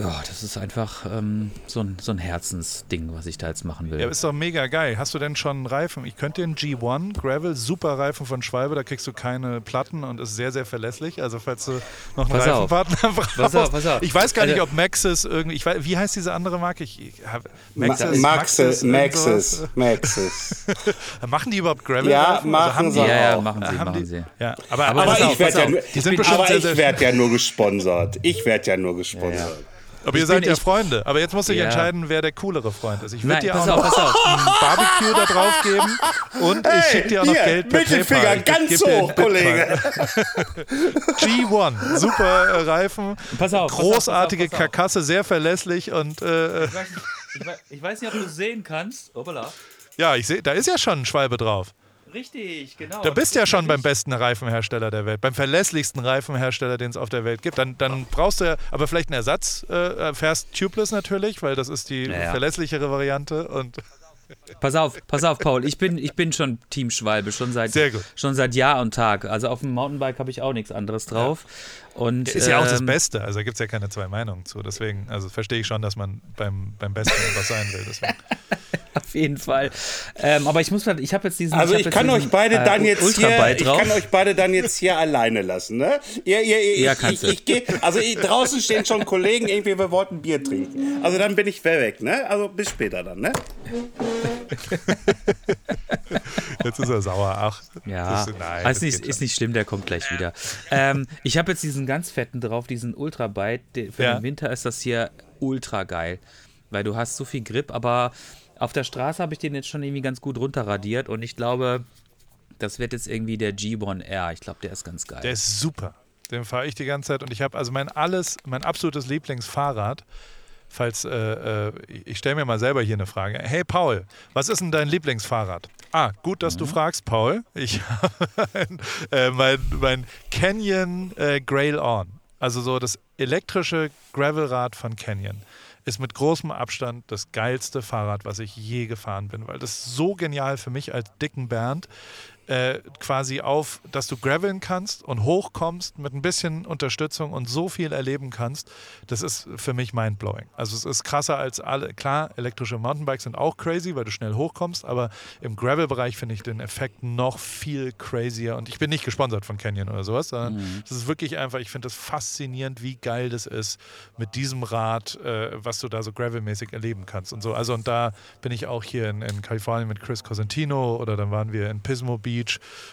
Ja, das ist einfach ähm, so, ein, so ein Herzensding, was ich da jetzt machen will. Ja, ist doch mega geil. Hast du denn schon einen Reifen? Ich könnte den G1 Gravel, super Reifen von Schwalbe, da kriegst du keine Platten und ist sehr, sehr verlässlich. Also falls du noch einen Pass auf. Reifenpartner brauchst. Pass auf, pass auf. Ich weiß gar nicht, Also- ob Maxis irgendwie, ich weiß, wie heißt diese andere Marke? Ich, ich hab, Ma- Maxis, Maxis? Maxis, Maxis. Machen die überhaupt Gravel? Ja, Reifen? machen haben sie die, ja, ja, auch. machen sie, haben machen die, sie. Ja, aber, Aber Aber auf, ich werde ja, auf. nur- aber ich ja nur gesponsert. Ich werde ja nur gesponsert. Aber ihr seid ja Freunde. Aber jetzt musst du dich Ja. entscheiden, wer der coolere Freund ist. Ich würde dir auch noch auf. ein Barbecue da drauf geben und ich schicke dir auch noch hier, Geld per Mittelfinger PayPal. Ich ganz hoch, Kollege. G1, super äh, Reifen, Pass auf, großartige pass auf, pass auf. Karkasse, sehr verlässlich und äh, Ich weiß, nicht, ich, weiß, ich weiß nicht, ob du es sehen kannst. Hoppala. ja, ich sehe, da ist ja schon ein Schwalbe drauf. Richtig, genau. Da bist du ja schon beim besten Reifenhersteller der Welt, beim verlässlichsten Reifenhersteller, den es auf der Welt gibt. Dann, dann brauchst du ja, aber vielleicht einen Ersatz, äh, fährst tubeless natürlich, weil das ist die Ja, ja. verlässlichere Variante und Pass auf, pass auf, Paul. Ich bin, ich bin schon Team Schwalbe, schon seit, Sehr gut. schon seit Jahr und Tag. Also auf dem Mountainbike habe ich auch nichts anderes drauf. Und, ist ja auch das ähm, Beste. Also gibt es ja keine zwei Meinungen zu. Deswegen, also verstehe ich schon, dass man beim, beim Besten was sein will. Auf jeden Fall. Ähm, aber ich muss mal, ich habe jetzt diesen. Also ich jetzt kann diesen, euch beide äh, dann jetzt hier, ich kann euch beide dann jetzt hier alleine lassen, ne? Ihr, ihr, ihr, Ja, ich, kannst ich, du. ich geh, also ich, draußen stehen schon Kollegen, irgendwie wir wollten Bier trinken. Also dann bin ich weg, ne? Also bis später dann, ne? Jetzt ist er sauer. Ach, Ja, das, nein, also das ist, nicht, ist nicht schlimm, der kommt gleich wieder. Ähm, ich habe jetzt diesen ganz fetten drauf, diesen Ultrabite. Der- Für Ja. den Winter ist das hier ultra geil, weil du hast so viel Grip, aber auf der Straße habe ich den jetzt schon irgendwie ganz gut runterradiert und ich glaube, das wird jetzt irgendwie der G1R. Ich glaube, der ist ganz geil. Der ist super. Den fahre ich die ganze Zeit und ich habe also mein alles, mein absolutes Lieblingsfahrrad. Falls, äh, äh, ich stelle mir mal selber hier eine Frage. Hey Paul, was ist denn dein Lieblingsfahrrad? Ah, gut, dass du fragst, Paul. Ich habe ein, äh, mein, mein Canyon äh, Grail On. Also so das elektrische Gravelrad von Canyon ist mit großem Abstand das geilste Fahrrad, was ich je gefahren bin, weil das so genial für mich als dicken Bernd äh, quasi auf, dass du graveln kannst und hochkommst mit ein bisschen Unterstützung und so viel erleben kannst, das ist für mich mindblowing. Also es ist krasser als alle, klar, elektrische Mountainbikes sind auch crazy, weil du schnell hochkommst, aber im Gravel-Bereich finde ich den Effekt noch viel crazier und ich bin nicht gesponsert von Canyon oder sowas, sondern es ist wirklich einfach, ich finde das faszinierend, wie geil das ist mit diesem Rad, äh, was du da so gravelmäßig erleben kannst und so. Also und da bin ich auch hier in, in Kalifornien mit Chris Cosentino oder dann waren wir in Pismo Beach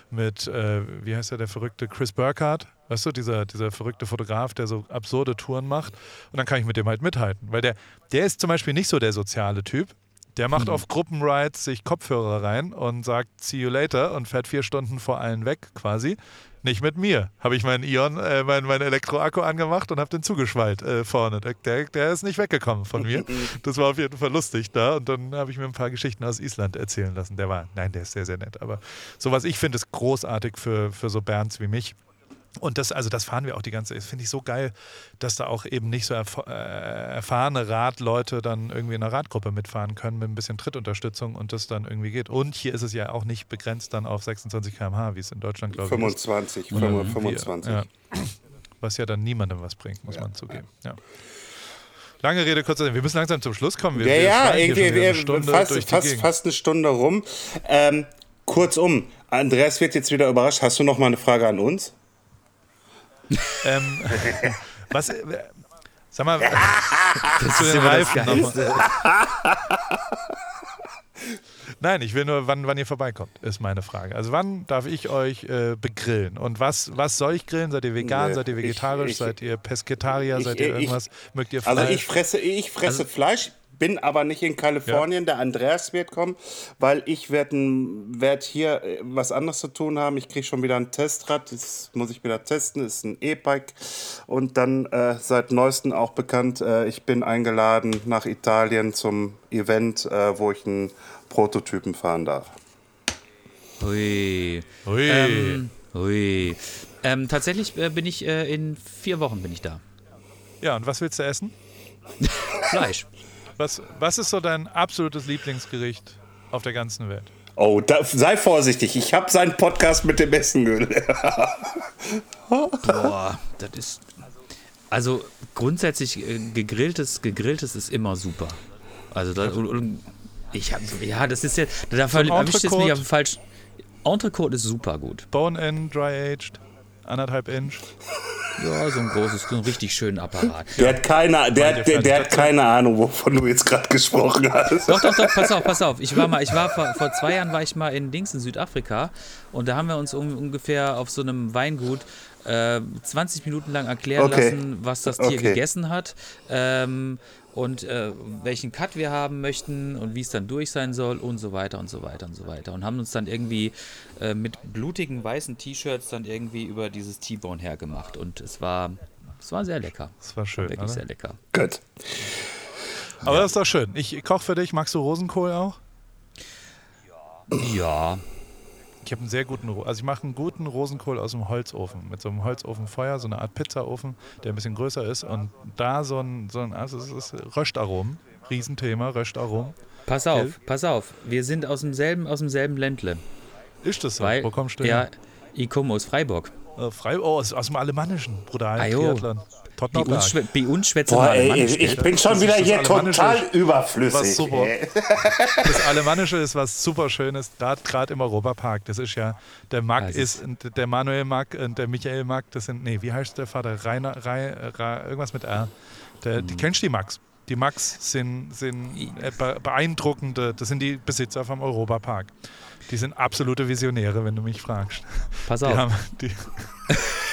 mit, äh, wie heißt der, der verrückte Chris Burkhardt, weißt du, dieser, dieser verrückte Fotograf, der so absurde Touren macht. Und dann kann ich mit dem halt mithalten, weil der, der ist zum Beispiel nicht so der soziale Typ, der macht auf Gruppenrides sich Kopfhörer rein und sagt See you later und fährt vier Stunden vor allen weg quasi. Nicht mit mir. Habe ich meinen Ion, äh, meinen mein Elektroakku angemacht und habe den zugeschwallt äh, vorne. Der, der, der ist nicht weggekommen von mir. Das war auf jeden Fall lustig da. Und dann habe ich mir ein paar Geschichten aus Island erzählen lassen. Der war, nein, der ist sehr, sehr nett. Aber sowas, ich finde es großartig für, für so Bands wie mich. Und das, also das fahren wir auch die ganze Zeit. Das finde ich so geil, dass da auch eben nicht so erf äh, erfahrene Radleute dann irgendwie in einer Radgruppe mitfahren können mit ein bisschen Trittunterstützung und das dann irgendwie geht. Und hier ist es ja auch nicht begrenzt dann auf 26 km/h, wie es in Deutschland, glaube ich, ist. 25, Oder 25. Ja. Was ja dann niemandem was bringt, muss man zugeben. Ja. Lange Rede, kurzer Sinn. Wir müssen langsam zum Schluss kommen. Wir, Ja, ja, irgendwie eine Stunde fast, durch die fast, fast eine Stunde rum. Ähm, kurzum, Andreas wird jetzt wieder überrascht. Hast du noch mal eine Frage an uns? Ähm, was, äh, sag mal, das ist immer das Reifen. Geilste. Nein, ich will nur, wann, wann ihr vorbeikommt, ist meine Frage. Also wann darf ich euch äh, begrillen? Und was, was soll ich grillen? Seid ihr vegan? Nee, seid ihr ich- vegetarisch? ich- seid ihr Pesketarier? Seid ihr ich- irgendwas? Mögt ihr Fleisch? Also ich fresse, ich fresse Fleisch, bin aber nicht in Kalifornien. Der Andreas wird kommen, weil ich werde werd hier äh, was anderes zu tun haben. Ich kriege schon wieder ein Testrad, das muss ich wieder testen, das ist ein E-Bike. Und dann äh, seit neuestem auch bekannt, äh, ich bin eingeladen nach Italien zum Event, äh, wo ich einen Prototypen fahren darf. Hui. Ui. Ähm, hui. Ähm, tatsächlich äh, bin ich äh, in vier Wochen bin ich da. ja, und was willst du essen? Fleisch. Was, was ist so dein absolutes Lieblingsgericht auf der ganzen Welt? Oh, da, sei vorsichtig, ich habe seinen Podcast mit dem Essen gehört. Boah, das ist. Also grundsätzlich äh, gegrilltes, gegrilltes ist immer super. Also da, und, und ich hab, ja, das ist ja, da erwischt es mich auf dem falschen. Entrecote ist super gut. Bone-in, dry-aged, anderthalb Inch. Ja, so ein großes, so einen richtig schönen Apparat. Der hat keine, der, Meine der, der hat keine Ahnung, wovon du jetzt gerade gesprochen hast. Doch, doch, doch, pass auf, pass auf. Ich war mal, ich war vor, vor zwei Jahren war ich mal in Dings in Südafrika und da haben wir uns um, ungefähr auf so einem Weingut äh, 20 Minuten lang erklären Okay. lassen, was das Tier Okay. gegessen hat. Ähm, und äh, welchen Cut wir haben möchten und wie es dann durch sein soll und so weiter und so weiter und so weiter. Und haben uns dann irgendwie äh, mit blutigen weißen T-Shirts dann irgendwie über dieses T-Bone hergemacht. Und es war, es war sehr lecker. Das war schön, Wirklich oder? sehr lecker. Gut. Aber das ist doch schön. Ich koche für dich. Magst du Rosenkohl auch? Ja, Ich habe einen sehr guten, also ich mache einen guten Rosenkohl aus dem Holzofen, mit so einem Holzofenfeuer, so eine Art Pizzaofen, der ein bisschen größer ist und da so ein, so ein also es ist Röstaromen, Riesenthema, Röstaromen. pass auf, pass auf. Wir sind aus demselben, aus demselben Ländle. Ist das so? Weil, Wo kommst du ja, ich komme aus Freiburg. Äh, Frei, oh, aus, aus dem Alemannischen, brutal. Triathlon. Bei Tottenberg. uns, schwä- bei uns schwätzen Boah, wir ey, Alemannisch, ich, bin schon Das wieder hier total Was überflüssig. super. ey. Das Alemannische ist was super Schönes, gerade im Europapark. Das ist ja, der Mack es ist, der Manuel Mack und der Michael Mack, das sind, nee, wie heißt der Vater? Rainer, Rei, Ra, irgendwas mit R. Der, Mhm. Die kennst du die Max? Die Max sind, sind be- beeindruckende, das sind die Besitzer vom Europapark. Die sind absolute Visionäre, wenn du mich fragst. Pass Die auf. haben, die,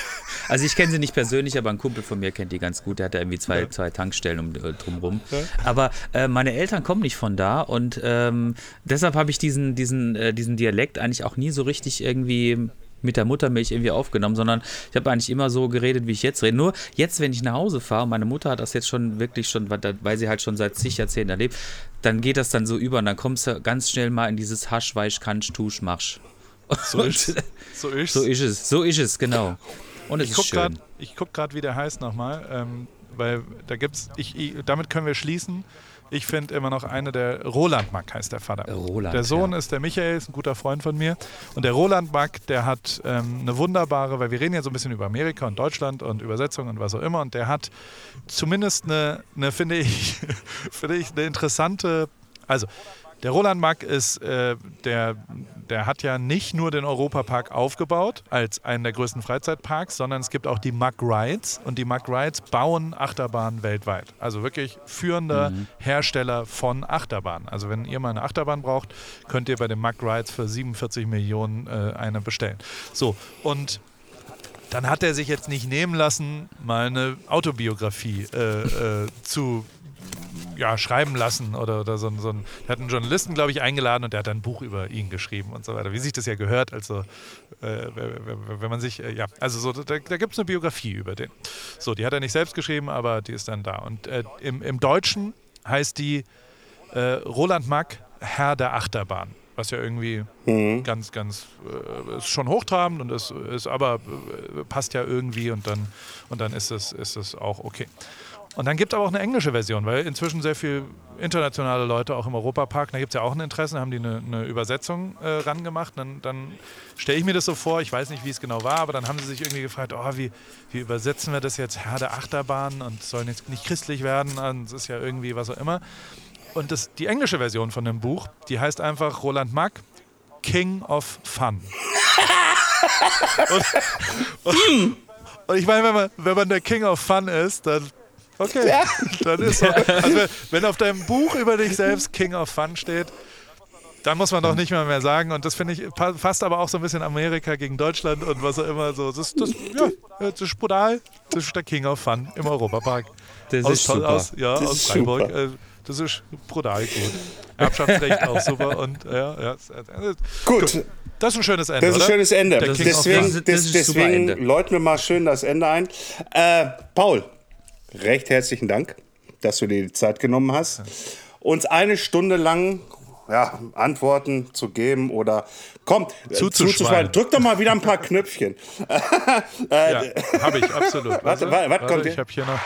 Also ich kenne sie nicht persönlich, aber ein Kumpel von mir kennt die ganz gut. Der hat da irgendwie zwei, zwei Tankstellen um, äh, drumrum. Aber äh, meine Eltern kommen nicht von da und ähm, deshalb habe ich diesen, diesen, äh, diesen Dialekt eigentlich auch nie so richtig irgendwie mit der Muttermilch irgendwie aufgenommen, sondern ich habe eigentlich immer so geredet, wie ich jetzt rede. Nur jetzt, wenn ich nach Hause fahre, und meine Mutter hat das jetzt schon wirklich schon, weil weil sie halt schon seit zig Jahrzehnten erlebt, dann geht das dann so über und dann kommst du ganz schnell mal in dieses Hasch, Weich, Kansch, Tusch, Marsch. so ist so ist So ist es, so ist es, genau. Und es Ich ist guck schön. grad, ich gucke gerade, wie der heißt nochmal, ähm, weil da gibt's, ich, ich, damit können wir schließen. Ich finde immer noch eine der, Roland Mack heißt der Vater. Roland, der Sohn ja. ist der Michael, ist ein guter Freund von mir. Und der Roland Mack, der hat ähm, eine wunderbare, weil wir reden ja so ein bisschen über Amerika und Deutschland und Übersetzung und was auch immer. Und der hat zumindest eine, eine finde ich, finde ich, eine interessante, also der Roland Mack ist, äh, der, der hat ja nicht nur den Europapark aufgebaut als einen der größten Freizeitparks, sondern es gibt auch die Mack Rides und die Mack Rides bauen Achterbahnen weltweit. Also wirklich führender Hersteller von Achterbahnen. Also wenn ihr mal eine Achterbahn braucht, könnt ihr bei den Mack Rides für 47 Millionen äh, eine bestellen. So, und dann hat er sich jetzt nicht nehmen lassen, mal eine Autobiografie äh, äh, zu ja, schreiben lassen oder, oder so, so ein, er hat einen Journalisten, glaube ich, eingeladen und der hat ein Buch über ihn geschrieben und so weiter. Wie sich das ja gehört, also äh, wenn wenn man sich, äh, ja, also so, da, da gibt es eine Biografie über den. So, die hat er nicht selbst geschrieben, aber die ist dann da. Und äh, im, im Deutschen heißt die äh, Roland Mack, Herr der Achterbahn. Was ja irgendwie ganz, ganz, äh, ist schon hochtrabend und ist, ist aber äh, passt ja irgendwie und dann, und dann ist es, ist es auch okay. Und dann gibt es aber auch eine englische Version, weil inzwischen sehr viele internationale Leute auch im Europapark, da gibt es ja auch ein Interesse, da haben die eine, eine Übersetzung äh, rangemacht. Dann, dann stelle ich mir das so vor, ich weiß nicht, wie es genau war, aber dann haben sie sich irgendwie gefragt, oh, wie, wie übersetzen wir das jetzt, Herr der Achterbahn und soll jetzt nicht christlich werden, und es ist ja irgendwie was auch immer. Und das, die englische Version von dem Buch, die heißt einfach Roland Mack, King of Fun. und, und, und ich meine, wenn man, wenn man der King of Fun ist, dann okay, dann ist so. Also wenn, wenn auf deinem Buch über dich selbst King of Fun steht, Dann muss man doch nicht mehr mehr sagen. Und das finde ich pa- fast aber auch so ein bisschen Amerika gegen Deutschland und was auch immer so. Das, das, ja, das ist brutal. Das ist der King of Fun im Europapark. Das aus, ist super. Aus, ja, Das aus ist Freiburg. super. Äh, Das ist brutal gut. Erbschaftsrecht auch super. Und ja, ja. äh, Gut, Das ist ein schönes Ende. das ist ein schönes Ende. Deswegen. Das ist- das ist deswegen Ende. läuten wir mal schön das Ende ein. Äh, Paul, recht herzlichen Dank, dass du dir die Zeit genommen hast, uns eine Stunde lang ja, Antworten zu geben oder komm, äh, Zuzuschweigen. Drück doch mal wieder ein paar Knöpfchen. Ja, habe ich, absolut. Warte, wa- was kommt Ich hier? habe hier noch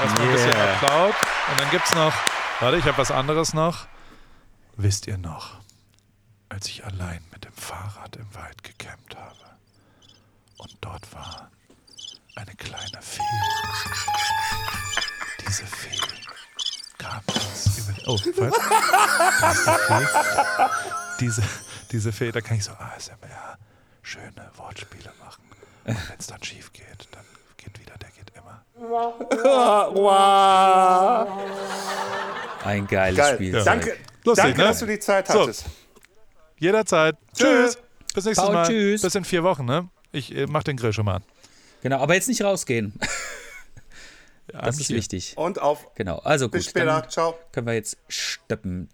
erstmal ein bisschen Yeah. Applaus. Und dann gibt es noch, warte, ich habe was anderes noch. Wisst ihr noch, als ich allein mit dem Fahrrad im Wald gecampt habe und dort war eine kleine Fee. Diese Fee kam uns über... Oh, falsch. Da ist die Fee. Diese, diese Fee, da kann ich so ASMR schöne Wortspiele machen. Und wenn es dann schief geht, dann geht wieder, der geht immer. Ein geiles Geil. Spiel. Danke, Lustig, danke ne? dass du die Zeit So. hattest. Jederzeit. Tschüss. Bis nächstes Paul, Mal. tschüss. Bis in vier Wochen, ne? Ich äh, mach den Grill schon mal an. Genau, aber jetzt nicht rausgehen. Ja, Das ist hier. wichtig. Und auf Genau, also bis gut. später. Dann Ciao. können wir jetzt stoppen.